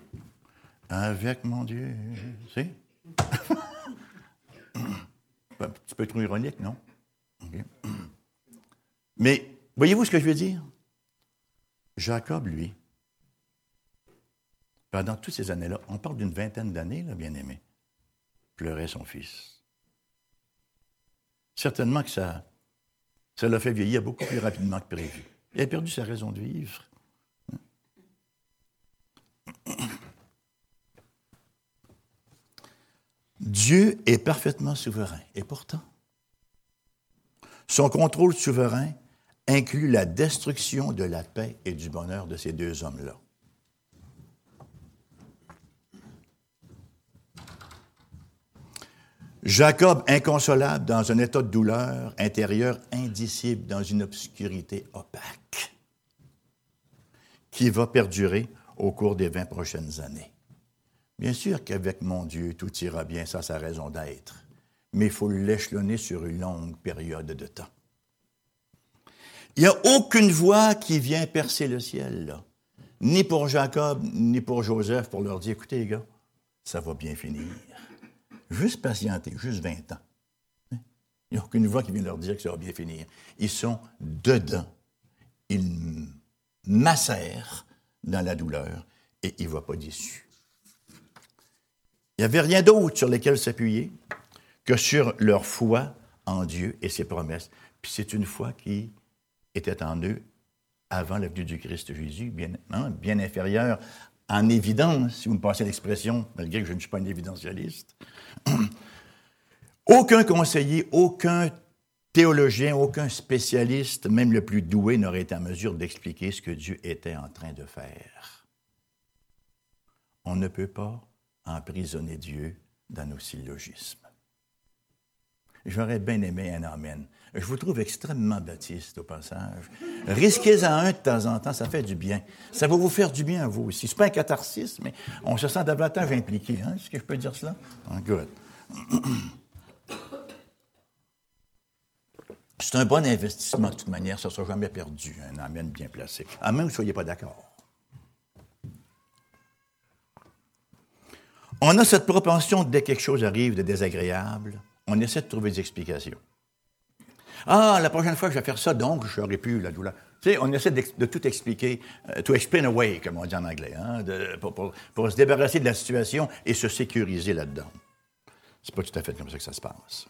Avec mon Dieu. Tu un petit peu trop ironique, non? Mais voyez-vous ce que je veux dire? Jacob, lui, pendant toutes ces années-là, on parle d'une vingtaine d'années, bien aimé, pleurait son fils. Certainement que ça, ça l'a fait vieillir beaucoup plus rapidement que prévu. Il a perdu sa raison de vivre. Dieu est parfaitement souverain. Et pourtant, son contrôle souverain inclut la destruction de la paix et du bonheur de ces deux hommes-là. Jacob, inconsolable dans un état de douleur intérieure indicible, dans une obscurité opaque, qui va perdurer au cours des vingt prochaines années. Bien sûr qu'avec mon Dieu, tout ira bien, ça, sa raison d'être, mais il faut l'échelonner sur une longue période de temps. Il n'y a aucune voix qui vient percer le ciel. Ni pour Jacob, ni pour Joseph, pour leur dire, écoutez, les gars, ça va bien finir. Juste patienter, juste 20 ans. Il n'y a aucune voix qui vient leur dire que ça va bien finir. Ils sont dedans. Ils macèrent dans la douleur et ils ne voient pas d'issue. Il n'y avait rien d'autre sur lesquels s'appuyer que sur leur foi en Dieu et ses promesses. Puis c'est une foi qui était en eux avant la venue du Christ Jésus, bien, hein, inférieure en évidence, si vous me passez l'expression, malgré que je ne suis pas un évidentialiste. aucun conseiller, aucun théologien, aucun spécialiste, même le plus doué, n'aurait été en mesure d'expliquer ce que Dieu était en train de faire. On ne peut pas emprisonner Dieu dans nos syllogismes. J'aurais bien aimé un Amen. Je vous trouve extrêmement baptiste au passage. Risquez-en un de temps en temps, ça fait du bien. Ça va vous faire du bien à vous aussi. C'est pas un catharsis, mais on se sent davantage impliqué. Hein? Est-ce que je peux dire cela? Ah, good. C'est un bon investissement de toute manière, ça ne sera jamais perdu, un Amen bien placé. À même que vous ne soyez pas d'accord. On a cette propension, dès que quelque chose arrive de désagréable, on essaie de trouver des explications. Ah, la prochaine fois que je vais faire ça, donc je n'aurai plus la douleur. Tu sais, on essaie de, tout expliquer, euh, to explain away, comme on dit en anglais, hein, pour, se débarrasser de la situation et se sécuriser là-dedans. C'est pas tout à fait comme ça que ça se passe.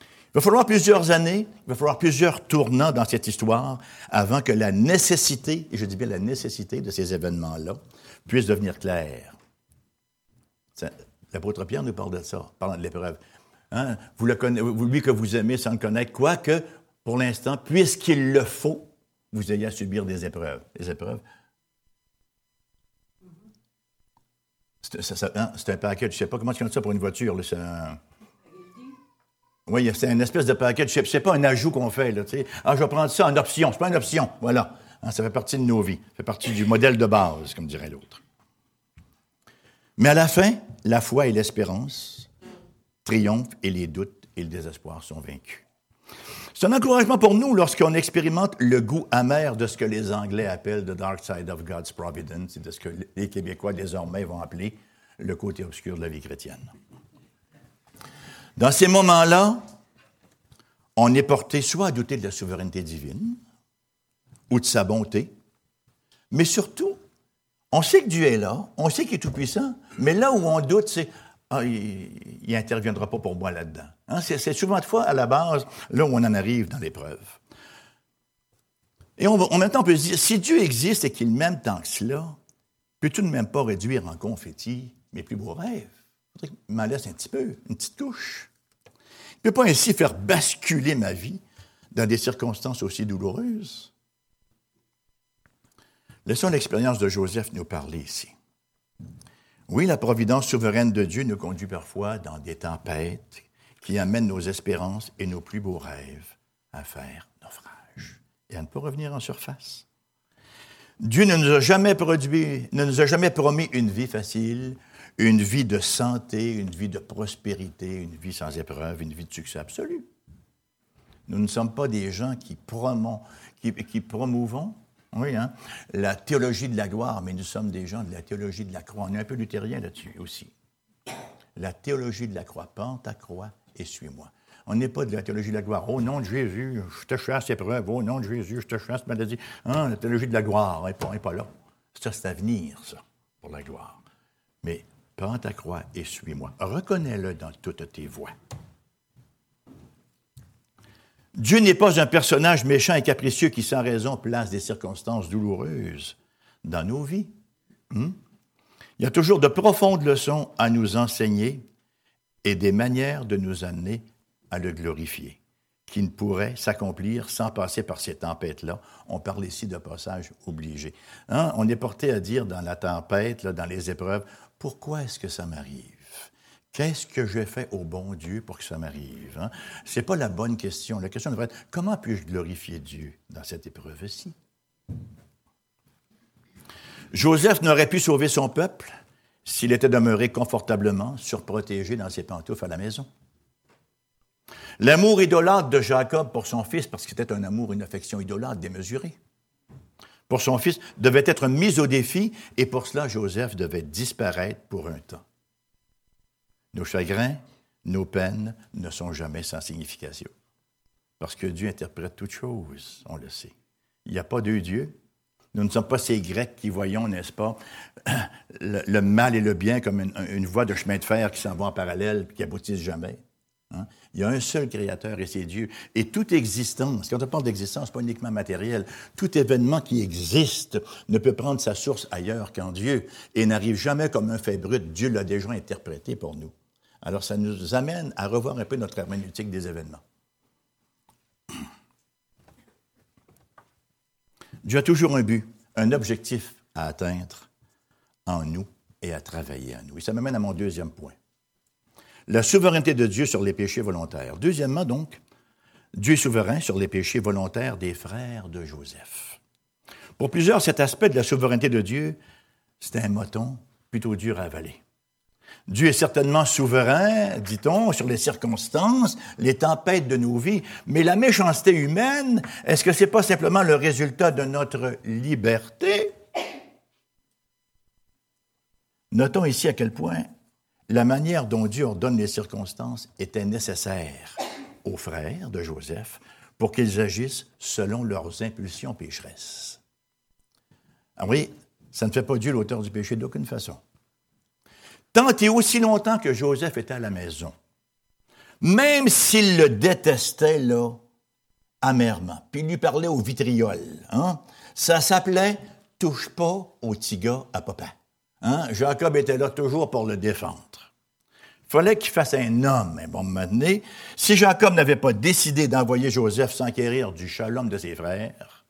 Il va falloir plusieurs années, il va falloir plusieurs tournants dans cette histoire avant que la nécessité, et je dis bien la nécessité de ces événements-là, puisse devenir claire. L'apôtre Pierre nous parle de ça, parlant de l'épreuve. Hein? Vous le connaissez, lui que vous aimez sans le connaître, quoique, pour l'instant, puisqu'il le faut, vous ayez à subir des épreuves. Des épreuves. C'est hein, un paquet, je ne sais pas comment tu ça pour une voiture. C'est un... Oui, c'est une espèce de paquet. Je ne sais pas un ajout qu'on fait. Là, ah, je vais prendre ça en option. n'est pas une option. Voilà. Hein, ça fait partie de nos vies. Ça fait partie du modèle de base, comme dirait l'autre. Mais à la fin, la foi et l'espérance triomphent et les doutes et le désespoir sont vaincus. C'est un encouragement pour nous lorsqu'on expérimente le goût amer de ce que les Anglais appellent the dark side of God's providence, et de ce que les Québécois désormais vont appeler le côté obscur de la vie chrétienne. Dans ces moments-là, on est porté soit à douter de la souveraineté divine ou de sa bonté, mais surtout, on sait que Dieu est là, on sait qu'il est tout-puissant, mais là où on doute, c'est ah, il n'interviendra pas pour moi là-dedans. Hein, c'est souvent de fois à la base là où on en arrive dans l'épreuve. Et en même temps, on peut se dire, si Dieu existe et qu'il m'aime tant que cela, peut-tu ne même pas réduire en confetti mes plus beaux rêves? Il m'en laisse un petit peu, une petite touche. Il ne peut pas ainsi faire basculer ma vie dans des circonstances aussi douloureuses. Laissons l'expérience de Joseph nous parler ici. Oui, la providence souveraine de Dieu nous conduit parfois dans des tempêtes qui amènent nos espérances et nos plus beaux rêves à faire naufrage et à ne pas revenir en surface. Dieu ne nous a jamais promis une vie facile, une vie de santé, une vie de prospérité, une vie sans épreuve, une vie de succès absolu. Nous ne sommes pas des gens qui, qui promouvons oui, hein? La théologie de la gloire, mais nous sommes des gens de la théologie de la croix. On est un peu luthérien là-dessus aussi. La théologie de la croix. Pente ta croix et suis-moi. On n'est pas de la théologie de la gloire. Au nom de Jésus, je te chasse épreuve. Au nom de Jésus, je te chasse maladie. Hein, la théologie de la gloire n'est pas, là. Ça, c'est à venir, ça, pour la gloire. Mais pente ta croix et suis-moi. Reconnais-le dans toutes tes voies. Dieu n'est pas un personnage méchant et capricieux qui, sans raison, place des circonstances douloureuses dans nos vies. Hmm? Il y a toujours de profondes leçons à nous enseigner et des manières de nous amener à le glorifier, qui ne pourraient s'accomplir sans passer par ces tempêtes-là. On parle ici de passage obligé. Hein? On est porté à dire dans la tempête, dans les épreuves, pourquoi est-ce que ça m'arrive? Qu'est-ce que j'ai fait au bon Dieu pour que ça m'arrive? Hein? Ce n'est pas la bonne question. La question devrait être comment puis-je glorifier Dieu dans cette épreuve-ci? Joseph n'aurait pu sauver son peuple s'il était demeuré confortablement surprotégé dans ses pantoufles à la maison. L'amour idolâtre de Jacob pour son fils, parce que c'était un amour, une affection idolâtre démesurée, pour son fils, devait être mis au défi, et pour cela, Joseph devait disparaître pour un temps. Nos chagrins, nos peines ne sont jamais sans signification. Parce que Dieu interprète toutes choses, on le sait. Il n'y a pas deux dieux. Nous ne sommes pas ces Grecs qui voyons, n'est-ce pas, le, mal et le bien comme une, voie de chemin de fer qui s'en va en parallèle et qui aboutissent jamais. Hein. Il y a un seul créateur et c'est Dieu. Et toute existence, quand on parle d'existence, pas uniquement matérielle, tout événement qui existe ne peut prendre sa source ailleurs qu'en Dieu et n'arrive jamais comme un fait brut. Dieu l'a déjà interprété pour nous. Alors, ça nous amène à revoir un peu notre herméneutique des événements. Dieu a toujours un but, un objectif à atteindre en nous et à travailler en nous. Et ça m'amène à mon deuxième point. La souveraineté de Dieu sur les péchés volontaires. Deuxièmement, donc, Dieu est souverain sur les péchés volontaires des frères de Joseph. Pour plusieurs, cet aspect de la souveraineté de Dieu, c'est un moton plutôt dur à avaler. Dieu est certainement souverain, dit-on, sur les circonstances, les tempêtes de nos vies, mais la méchanceté humaine, est-ce que ce n'est pas simplement le résultat de notre liberté? Notons ici à quel point la manière dont Dieu ordonne les circonstances était nécessaire aux frères de Joseph pour qu'ils agissent selon leurs impulsions pécheresses. Ah oui, ça ne fait pas Dieu l'auteur du péché d'aucune façon tant et aussi longtemps que Joseph était à la maison. Même s'il le détestait, là, amèrement, puis il lui parlait au vitriol, hein, ça s'appelait « touche pas au petit à papa ». Hein? Jacob était là toujours pour le défendre. fallait qu'il fasse un homme, un bon moment donné. Si Jacob n'avait pas décidé d'envoyer Joseph s'enquérir du shalom de ses frères,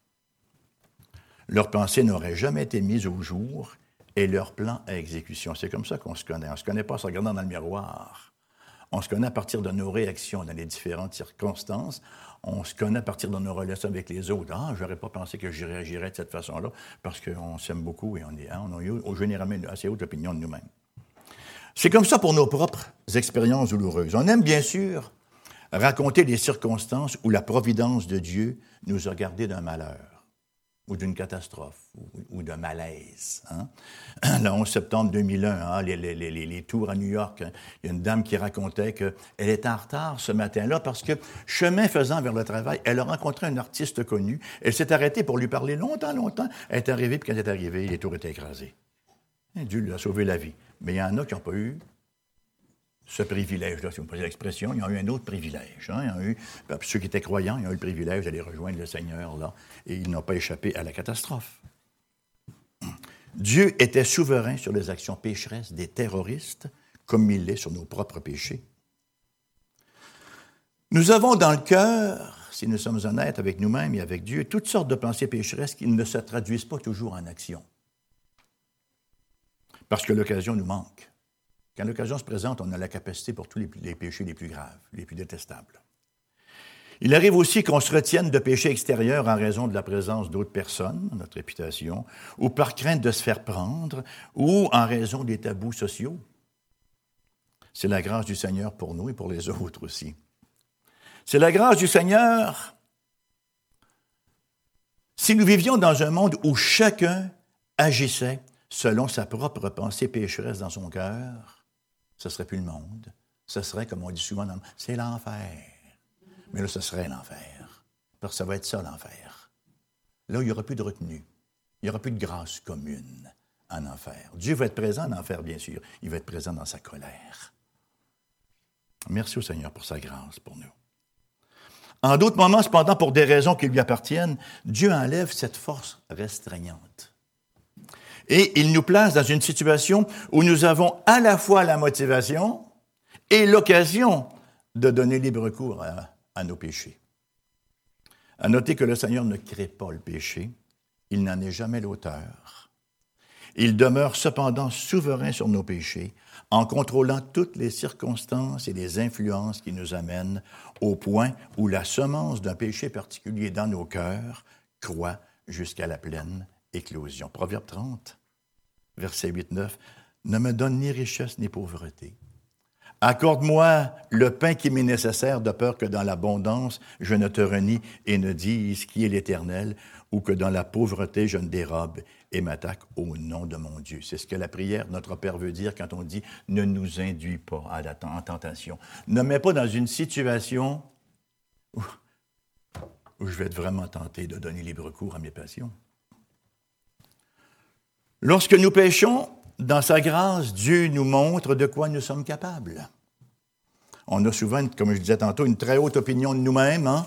leur pensée n'aurait jamais été mise au jour et leur plan à exécution. C'est comme ça qu'on se connaît. On ne se connaît pas en se regardant dans le miroir. On se connaît à partir de nos réactions dans les différentes circonstances. On se connaît à partir de nos relations avec les autres. Ah, j'aurais pas pensé que je réagirais de cette façon-là parce qu'on s'aime beaucoup et on, est, hein, on a eu généralement une assez haute opinion de nous-mêmes. C'est comme ça pour nos propres expériences douloureuses. On aime bien sûr raconter des circonstances où la providence de Dieu nous a gardés d'un malheur ou d'une catastrophe ou, d'un malaise. Hein? Le 11 septembre 2001, hein, les, tours à New York, hein, il y a une dame qui racontait qu'elle était en retard ce matin-là parce que, chemin faisant vers le travail, elle a rencontré un artiste connu. Elle s'est arrêtée pour lui parler longtemps, longtemps. Elle est arrivée, puis quand elle est arrivée, les tours étaient écrasés. Dieu lui a sauvé la vie. Mais il y en a qui n'ont pas eu ce privilège-là, si vous me posez l'expression, ils ont eu un autre privilège. Hein. eu, ben, ceux qui étaient croyants, ils ont eu le privilège d'aller rejoindre le Seigneur, là, et ils n'ont pas échappé à la catastrophe. Dieu était souverain sur les actions pécheresses des terroristes, comme il l'est sur nos propres péchés. Nous avons dans le cœur, si nous sommes honnêtes avec nous-mêmes et avec Dieu, toutes sortes de pensées pécheresses qui ne se traduisent pas toujours en action. Parce que l'occasion nous manque. Quand l'occasion se présente, on a la capacité pour tous les, péchés les plus graves, les plus détestables. Il arrive aussi qu'on se retienne de péchés extérieurs en raison de la présence d'autres personnes, notre réputation, ou par crainte de se faire prendre, ou en raison des tabous sociaux. C'est la grâce du Seigneur pour nous et pour les autres aussi. C'est la grâce du Seigneur si nous vivions dans un monde où chacun agissait selon sa propre pensée pécheresse dans son cœur, ce serait plus le monde. Ce serait, comme on dit souvent, c'est l'enfer. Mais là, ce serait l'enfer. Parce que ça va être ça, l'enfer. Là, il n'y aura plus de retenue. Il n'y aura plus de grâce commune en enfer. Dieu va être présent en enfer, bien sûr. Il va être présent dans sa colère. Merci au Seigneur pour sa grâce pour nous. En d'autres moments, cependant, pour des raisons qui lui appartiennent, Dieu enlève cette force restreignante. Et il nous place dans une situation où nous avons à la fois la motivation et l'occasion de donner libre cours à, nos péchés. À noter que le Seigneur ne crée pas le péché, il n'en est jamais l'auteur. Il demeure cependant souverain sur nos péchés en contrôlant toutes les circonstances et les influences qui nous amènent au point où la semence d'un péché particulier dans nos cœurs croît jusqu'à la pleine éclosion. Proverbe 30, verset 8-9. Ne me donne ni richesse ni pauvreté. Accorde-moi le pain qui m'est nécessaire, de peur que dans l'abondance je ne te renie et ne dise qui est l'Éternel, ou que dans la pauvreté je ne dérobe et m'attaque au nom de mon Dieu. C'est ce que la prière, notre Père, veut dire quand on dit ne nous induis pas à la en tentation. Ne mets pas dans une situation où je vais être vraiment tenté de donner libre cours à mes passions. Lorsque nous péchons, dans sa grâce, Dieu nous montre de quoi nous sommes capables. On a souvent, comme je disais tantôt, une très haute opinion de nous-mêmes, hein?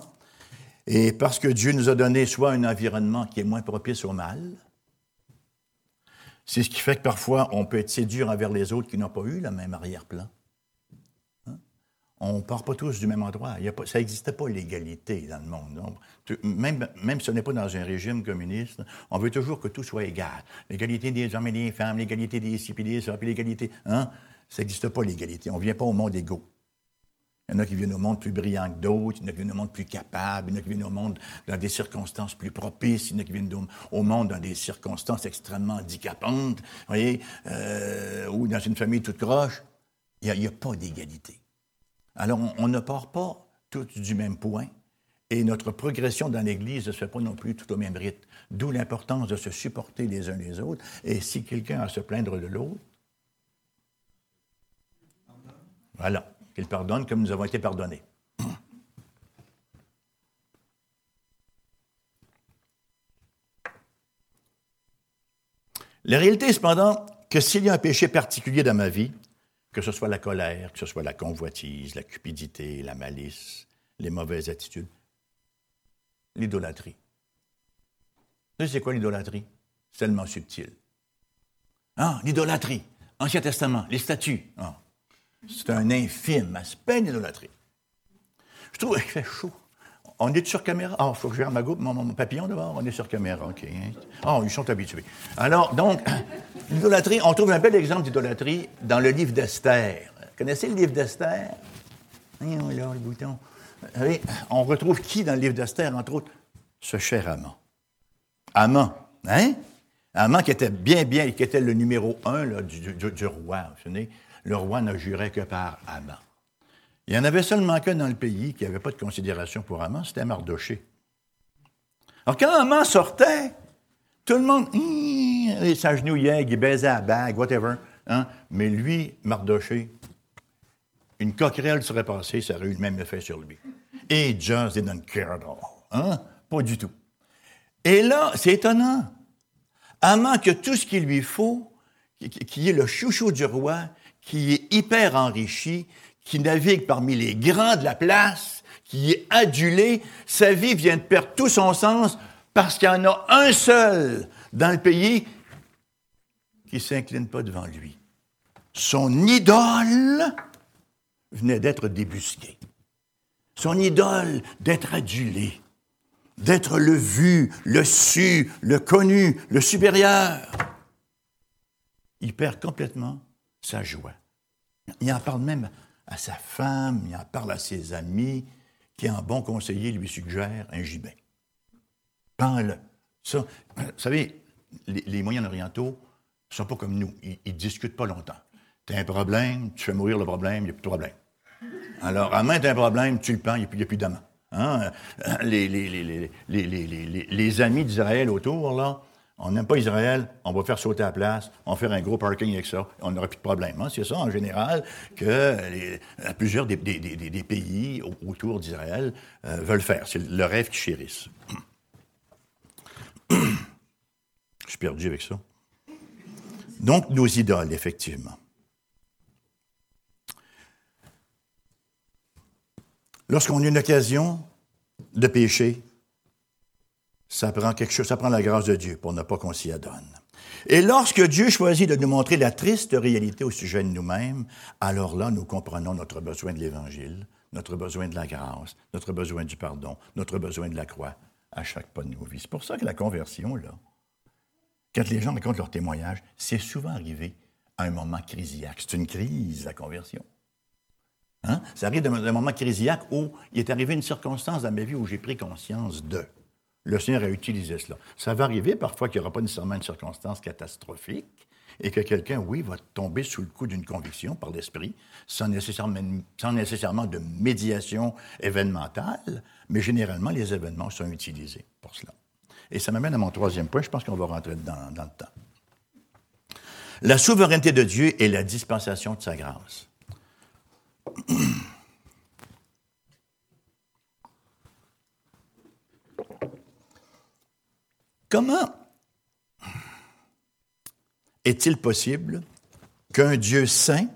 et parce que Dieu nous a donné soit un environnement qui est moins propice au mal, c'est ce qui fait que parfois on peut être séduit envers les autres qui n'ont pas eu le même arrière-plan on ne part pas tous du même endroit. ça n'existait pas l'égalité dans le monde. Même, si ce n'est pas dans un régime communiste, on veut toujours que tout soit égal. L'égalité des hommes et des femmes, l'égalité des ici, puis l'égalité. Hein? Ça n'existe pas l'égalité. On ne vient pas au monde égaux. Il y en a qui viennent au monde plus brillants que d'autres, il y en a qui viennent au monde plus capables, il y en a qui viennent au monde dans des circonstances plus propices, il y en a qui viennent au monde dans des circonstances extrêmement handicapantes, voyez, euh, ou dans une famille toute croche. Il n'y a, pas d'égalité. Alors, on, ne part pas tous du même point. Et notre progression dans l'Église ne se fait pas non plus tout au même rythme. D'où l'importance de se supporter les uns les autres. Et si quelqu'un a à se plaindre de l'autre, voilà, qu'il pardonne comme nous avons été pardonnés. La réalité, cependant, que s'il y a un péché particulier dans ma vie, que ce soit la colère, que ce soit la convoitise, la cupidité, la malice, les mauvaises attitudes, l'idolâtrie. Vous savez, c'est quoi l'idolâtrie? C'est tellement subtil. Ah, l'idolâtrie, Ancien Testament, les statues. Ah. C'est un infime, à peine idolâtrie. Je trouve qu'il fait chaud. On est sur caméra? Ah, il faut que je gère ma goutte, mon, papillon d'abord. On est sur caméra, OK. Ah, ils sont habitués. Alors, donc, l'idolâtrie, on trouve un bel exemple d'idolâtrie dans le livre d'Esther. Connaissez le livre d'Esther? là, le bouton. on retrouve qui dans le livre d'Esther, entre autres? Ce cher amant. Amant, hein? Amant qui était bien, bien, qui était le numéro un du, roi. Vous le roi ne jurait que par amant. Il y en avait seulement qu'un dans le pays qui n'avait pas de considération pour Amant, c'était Mardoché. Alors, quand Amant sortait, tout le monde, il s'agenouillait, il baisait la bague, whatever. Hein? Mais lui, Mardoché, une coquerelle serait passée, ça aurait eu le même effet sur lui. Et Just didn't care Hein? Pas du tout. Et là, c'est étonnant. Amant que tout ce qu'il lui faut, qui est le chouchou du roi, qui est hyper enrichi, qui navigue parmi les grands de la place, qui est adulé, sa vie vient de perdre tout son sens parce qu'il y en a un seul dans le pays qui ne s'incline pas devant lui. Son idole venait d'être débusqué. Son idole d'être adulé, d'être le vu, le su, le connu, le supérieur. Il perd complètement sa joie. Il en parle même à sa femme, il en parle à ses amis, qui, en bon conseiller, lui suggère un gibin. Prends-le. Ça, vous savez, les, moyens orientaux ne sont pas comme nous. Ils ne discutent pas longtemps. Tu as un problème, tu fais mourir le problème, il n'y a plus de problème. Alors, à main, tu as un problème, tu le prends, il n'y a plus, d'amant. Hein? Les, les, amis d'Israël autour, là, on n'aime pas Israël, on va faire sauter la place, on va faire un gros parking avec ça, on n'aura plus de problème. Hein. C'est ça, en général, que plusieurs des, pays autour d'Israël euh, veulent faire. C'est le rêve qu'ils chérissent. Je suis perdu avec ça. Donc, nos idoles, effectivement. Lorsqu'on a une occasion de pécher, ça prend quelque chose, ça prend la grâce de Dieu pour ne pas qu'on s'y adonne. Et lorsque Dieu choisit de nous montrer la triste réalité au sujet de nous-mêmes, alors là, nous comprenons notre besoin de l'Évangile, notre besoin de la grâce, notre besoin du pardon, notre besoin de la croix à chaque pas de nos vies. C'est pour ça que la conversion, là, quand les gens racontent leur témoignage, c'est souvent arrivé à un moment crisiaque. C'est une crise, la conversion. Hein? Ça arrive d'un moment crisiaque où il est arrivé une circonstance dans ma vie où j'ai pris conscience de le Seigneur a utilisé cela. Ça va arriver parfois qu'il n'y aura pas nécessairement une circonstance catastrophique et que quelqu'un, oui, va tomber sous le coup d'une conviction par l'esprit, sans nécessairement, sans nécessairement de médiation événementale, mais généralement, les événements sont utilisés pour cela. Et ça m'amène à mon troisième point, je pense qu'on va rentrer dans, dans le temps. La souveraineté de Dieu et la dispensation de sa grâce. Comment est-il possible qu'un Dieu saint,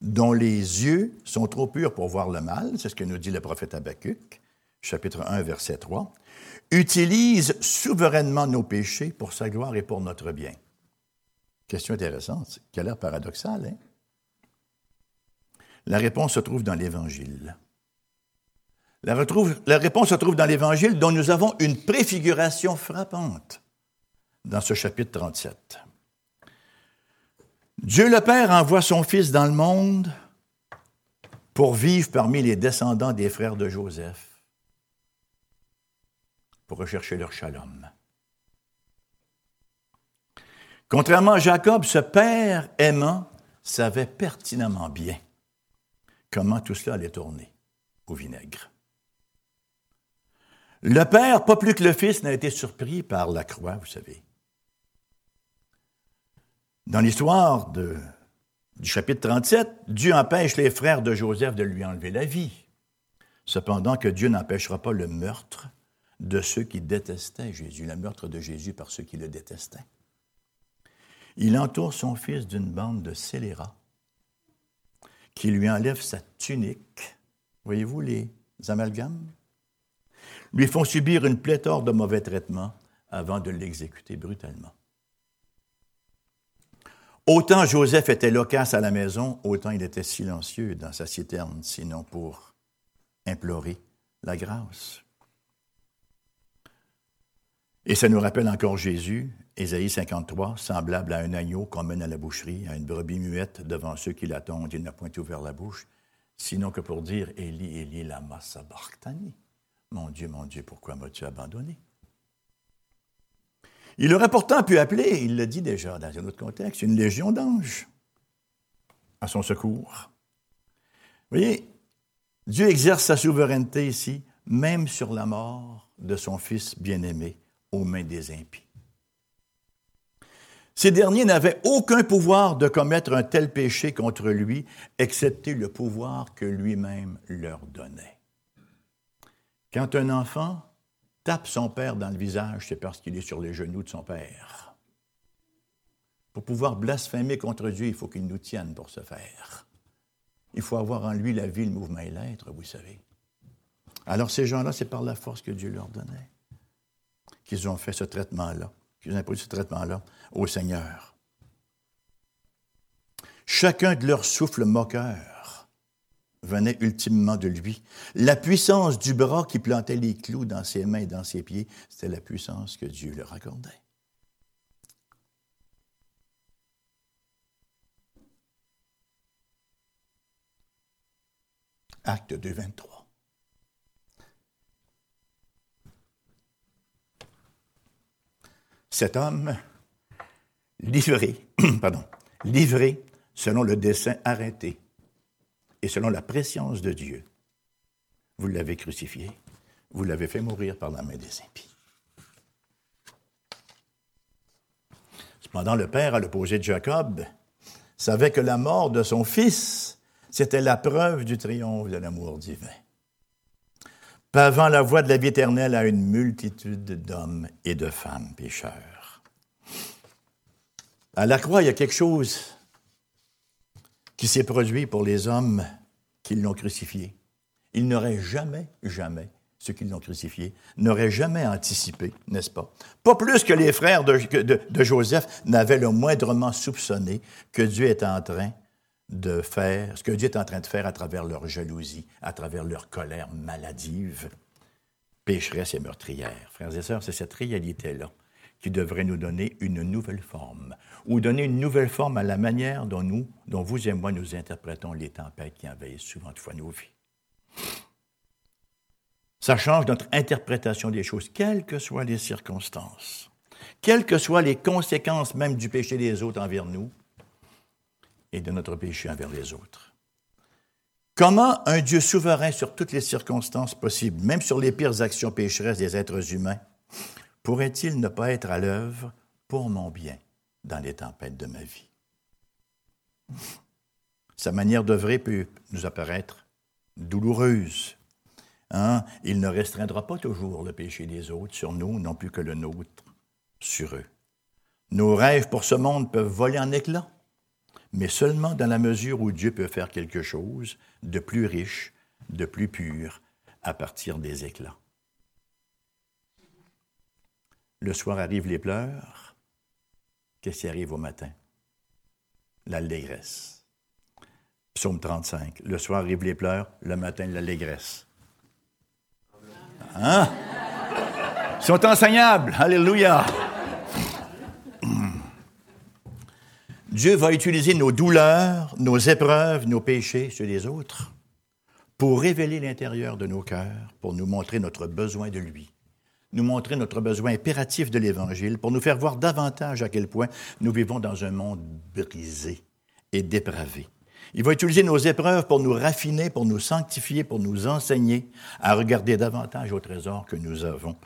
dont les yeux sont trop purs pour voir le mal, c'est ce que nous dit le prophète Habakkuk, chapitre 1, verset 3, utilise souverainement nos péchés pour sa gloire et pour notre bien? Question intéressante, qui a l'air paradoxale. Hein? La réponse se trouve dans l'Évangile. La, réponse se trouve dans l'Évangile dont nous avons une préfiguration frappante dans ce chapitre 37. Dieu le Père envoie son Fils dans le monde pour vivre parmi les descendants des frères de Joseph, pour rechercher leur shalom. Contrairement à Jacob, ce Père aimant savait pertinemment bien comment tout cela allait tourner au vinaigre. Le Père, pas plus que le Fils, n'a été surpris par la croix, vous savez. Dans l'histoire du chapitre 37, Dieu empêche les frères de Joseph de lui enlever la vie. Cependant que Dieu n'empêchera pas le meurtre de ceux qui détestaient Jésus, le meurtre de Jésus par ceux qui le détestaient. Il entoure son fils d'une bande de scélérats qui lui enlève sa tunique. Voyez-vous les amalgames? Lui font subir une pléthore de mauvais traitements avant de l'exécuter brutalement. Autant Joseph était loquace à la maison, autant il était silencieux dans sa citerne, sinon pour implorer la grâce. Et ça nous rappelle encore Jésus, Ésaïe 53, semblable à un agneau qu'on mène à la boucherie, à une brebis muette devant ceux qui l'attendent, il n'a point ouvert la bouche, sinon que pour dire Élie, Élie, lama sabachthani. Mon Dieu, mon Dieu, pourquoi m'as-tu abandonné? Il aurait pourtant pu appeler, il le dit déjà dans un autre contexte, une légion d'anges à son secours. Vous voyez, Dieu exerce sa souveraineté ici, même sur la mort de son Fils bien-aimé aux mains des impies. Ces derniers n'avaient aucun pouvoir de commettre un tel péché contre lui, excepté le pouvoir que lui-même leur donnait. Quand un enfant tape son père dans le visage, c'est parce qu'il est sur les genoux de son père. Pour pouvoir blasphémer contre Dieu, il faut qu'il nous tienne pour ce faire. Il faut avoir en lui la vie, le mouvement et l'être, vous savez. Alors ces gens-là, c'est par la force que Dieu leur donnait qu'ils ont fait ce traitement-là, qu'ils ont imposé ce traitement-là au Seigneur. Chacun de leurs souffles moqueurs venait ultimement de lui. La puissance du bras qui plantait les clous dans ses mains et dans ses pieds, c'était la puissance que Dieu leur accordait. Acte 2, 23. Cet homme, livré, pardon, livré selon le dessein arrêté et selon la préscience de Dieu, vous l'avez crucifié, vous l'avez fait mourir par la main des impies. Cependant, le père, à l'opposé de Jacob, savait que la mort de son fils, c'était la preuve du triomphe de l'amour divin. Pavant la voie de la vie éternelle à une multitude d'hommes et de femmes pécheurs. À la croix, il y a quelque chose qui s'est produit pour les hommes qui l'ont crucifié. Ils n'auraient jamais, jamais, ceux qui l'ont crucifié, n'auraient jamais anticipé, n'est-ce pas? Pas plus que les frères de, Joseph n'avaient le moindrement soupçonné que Dieu est en train de faire, ce que Dieu est en train de faire à travers leur jalousie, à travers leur colère maladive, pécheresse et meurtrière. Frères et sœurs, c'est cette réalité-là qui devrait nous donner une nouvelle forme, ou donner une nouvelle forme à la manière dont nous, dont vous et moi, nous interprétons les tempêtes qui envahissent souvent de fois nos vies. Ça change notre interprétation des choses, quelles que soient les circonstances, quelles que soient les conséquences même du péché des autres envers nous et de notre péché envers les autres. Comment un Dieu souverain sur toutes les circonstances possibles, même sur les pires actions pécheresses des êtres humains, pourrait-il ne pas être à l'œuvre pour mon bien dans les tempêtes de ma vie? Sa manière d'œuvrer peut nous apparaître douloureuse. Hein? Il ne restreindra pas toujours le péché des autres sur nous, non plus que le nôtre sur eux. Nos rêves pour ce monde peuvent voler en éclats, mais seulement dans la mesure où Dieu peut faire quelque chose de plus riche, de plus pur, à partir des éclats. Le soir arrivent les pleurs. Qu'est-ce qui arrive au matin? L'allégresse. Psaume 35. Le soir arrivent les pleurs, le matin l'allégresse. Hein? Ils sont enseignables. Alléluia. Dieu va utiliser nos douleurs, nos épreuves, nos péchés sur les autres pour révéler l'intérieur de nos cœurs, pour nous montrer notre besoin de lui nous montrer notre besoin impératif de l'Évangile, pour nous faire voir davantage à quel point nous vivons dans un monde brisé et dépravé. Il va utiliser nos épreuves pour nous raffiner, pour nous sanctifier, pour nous enseigner à regarder davantage au trésor que nous avons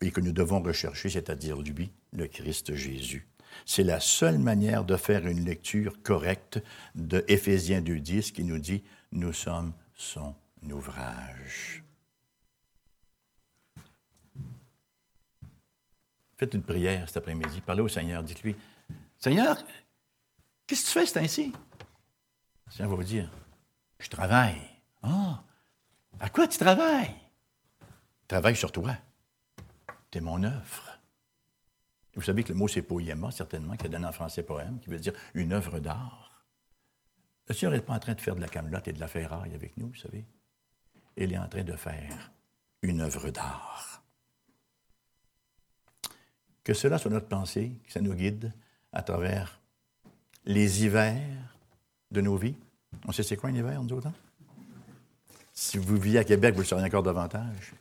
et que nous devons rechercher, c'est-à-dire lui, le Christ Jésus. C'est la seule manière de faire une lecture correcte de Éphésiens 2.10 qui nous dit, nous sommes son ouvrage. Faites une prière cet après-midi. Parlez au Seigneur. Dites-lui Seigneur, qu'est-ce que tu fais? C'est ainsi Le Seigneur va vous dire Je travaille. Ah, à quoi tu travailles? Travaille sur toi. Tu es mon œuvre. Vous savez que le mot c'est poema, certainement, qui a donné en français poème, qui veut dire une œuvre d'art. Le Seigneur n'est pas en train de faire de la camelote et de la ferraille avec nous, vous savez. Il est en train de faire une œuvre d'art. Que cela soit notre pensée, que ça nous guide à travers les hivers de nos vies. On sait c'est quoi un hiver, nous autres? Hein? Si vous vivez à Québec, vous le saurez encore davantage.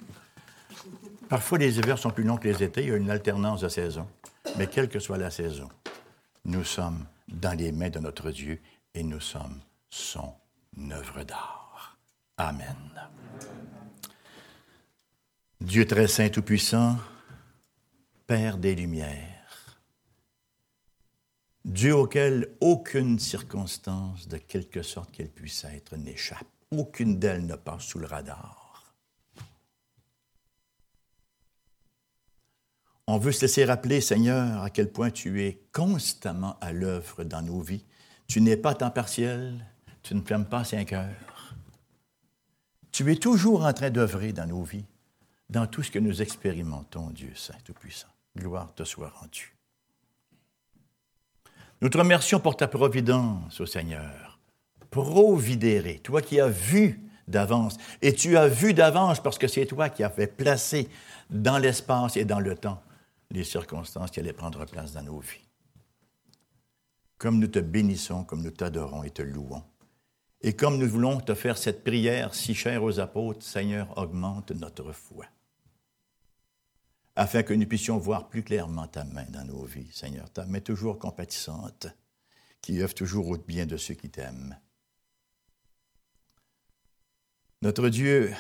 Parfois, les hivers sont plus longs que les étés. Il y a une alternance de saisons. Mais quelle que soit la saison, nous sommes dans les mains de notre Dieu et nous sommes son œuvre d'art. Amen. Dieu très saint, tout-puissant, Père des Lumières, Dieu auquel aucune circonstance, de quelque sorte qu'elle puisse être, n'échappe. Aucune d'elles ne passe sous le radar. On veut se laisser rappeler, Seigneur, à quel point tu es constamment à l'œuvre dans nos vies. Tu n'es pas temps partiel, tu ne fermes pas cinq heures. Tu es toujours en train d'œuvrer dans nos vies dans tout ce que nous expérimentons, Dieu Saint Tout-Puissant. Gloire te soit rendue. Nous te remercions pour ta providence, ô Seigneur. Providere, toi qui as vu d'avance, et tu as vu d'avance parce que c'est toi qui as fait placer dans l'espace et dans le temps les circonstances qui allaient prendre place dans nos vies. Comme nous te bénissons, comme nous t'adorons et te louons. Et comme nous voulons te faire cette prière si chère aux apôtres, Seigneur, augmente notre foi afin que nous puissions voir plus clairement ta main dans nos vies, Seigneur, ta main toujours compatissante, qui œuvre toujours au bien de ceux qui t'aiment. Notre Dieu,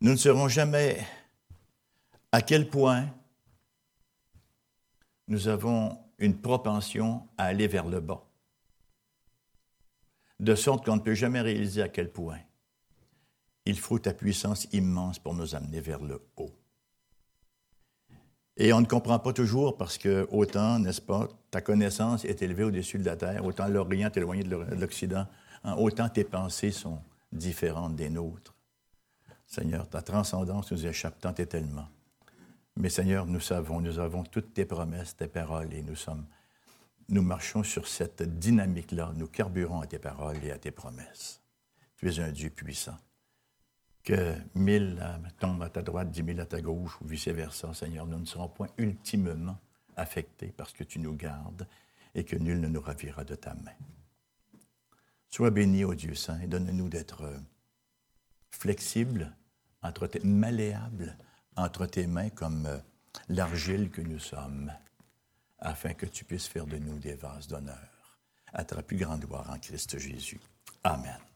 nous ne saurons jamais à quel point nous avons une propension à aller vers le bas, de sorte qu'on ne peut jamais réaliser à quel point il faut ta puissance immense pour nous amener vers le haut. Et on ne comprend pas toujours parce que autant, n'est-ce pas, ta connaissance est élevée au-dessus de la terre, autant l'Orient est éloigné de l'Occident, hein, autant tes pensées sont différentes des nôtres. Seigneur, ta transcendance nous échappe tant et tellement. Mais Seigneur, nous savons, nous avons toutes tes promesses, tes paroles, et nous sommes, nous marchons sur cette dynamique-là, nous carburons à tes paroles et à tes promesses. Tu es un Dieu puissant que mille euh, tombent à ta droite, dix mille à ta gauche, ou vice-versa, Seigneur. Nous ne serons point ultimement affectés parce que tu nous gardes et que nul ne nous ravira de ta main. Sois béni, ô Dieu Saint, et donne-nous d'être euh, flexibles, entre tes, malléables entre tes mains comme euh, l'argile que nous sommes, afin que tu puisses faire de nous des vases d'honneur à ta plus grande gloire en Christ Jésus. Amen.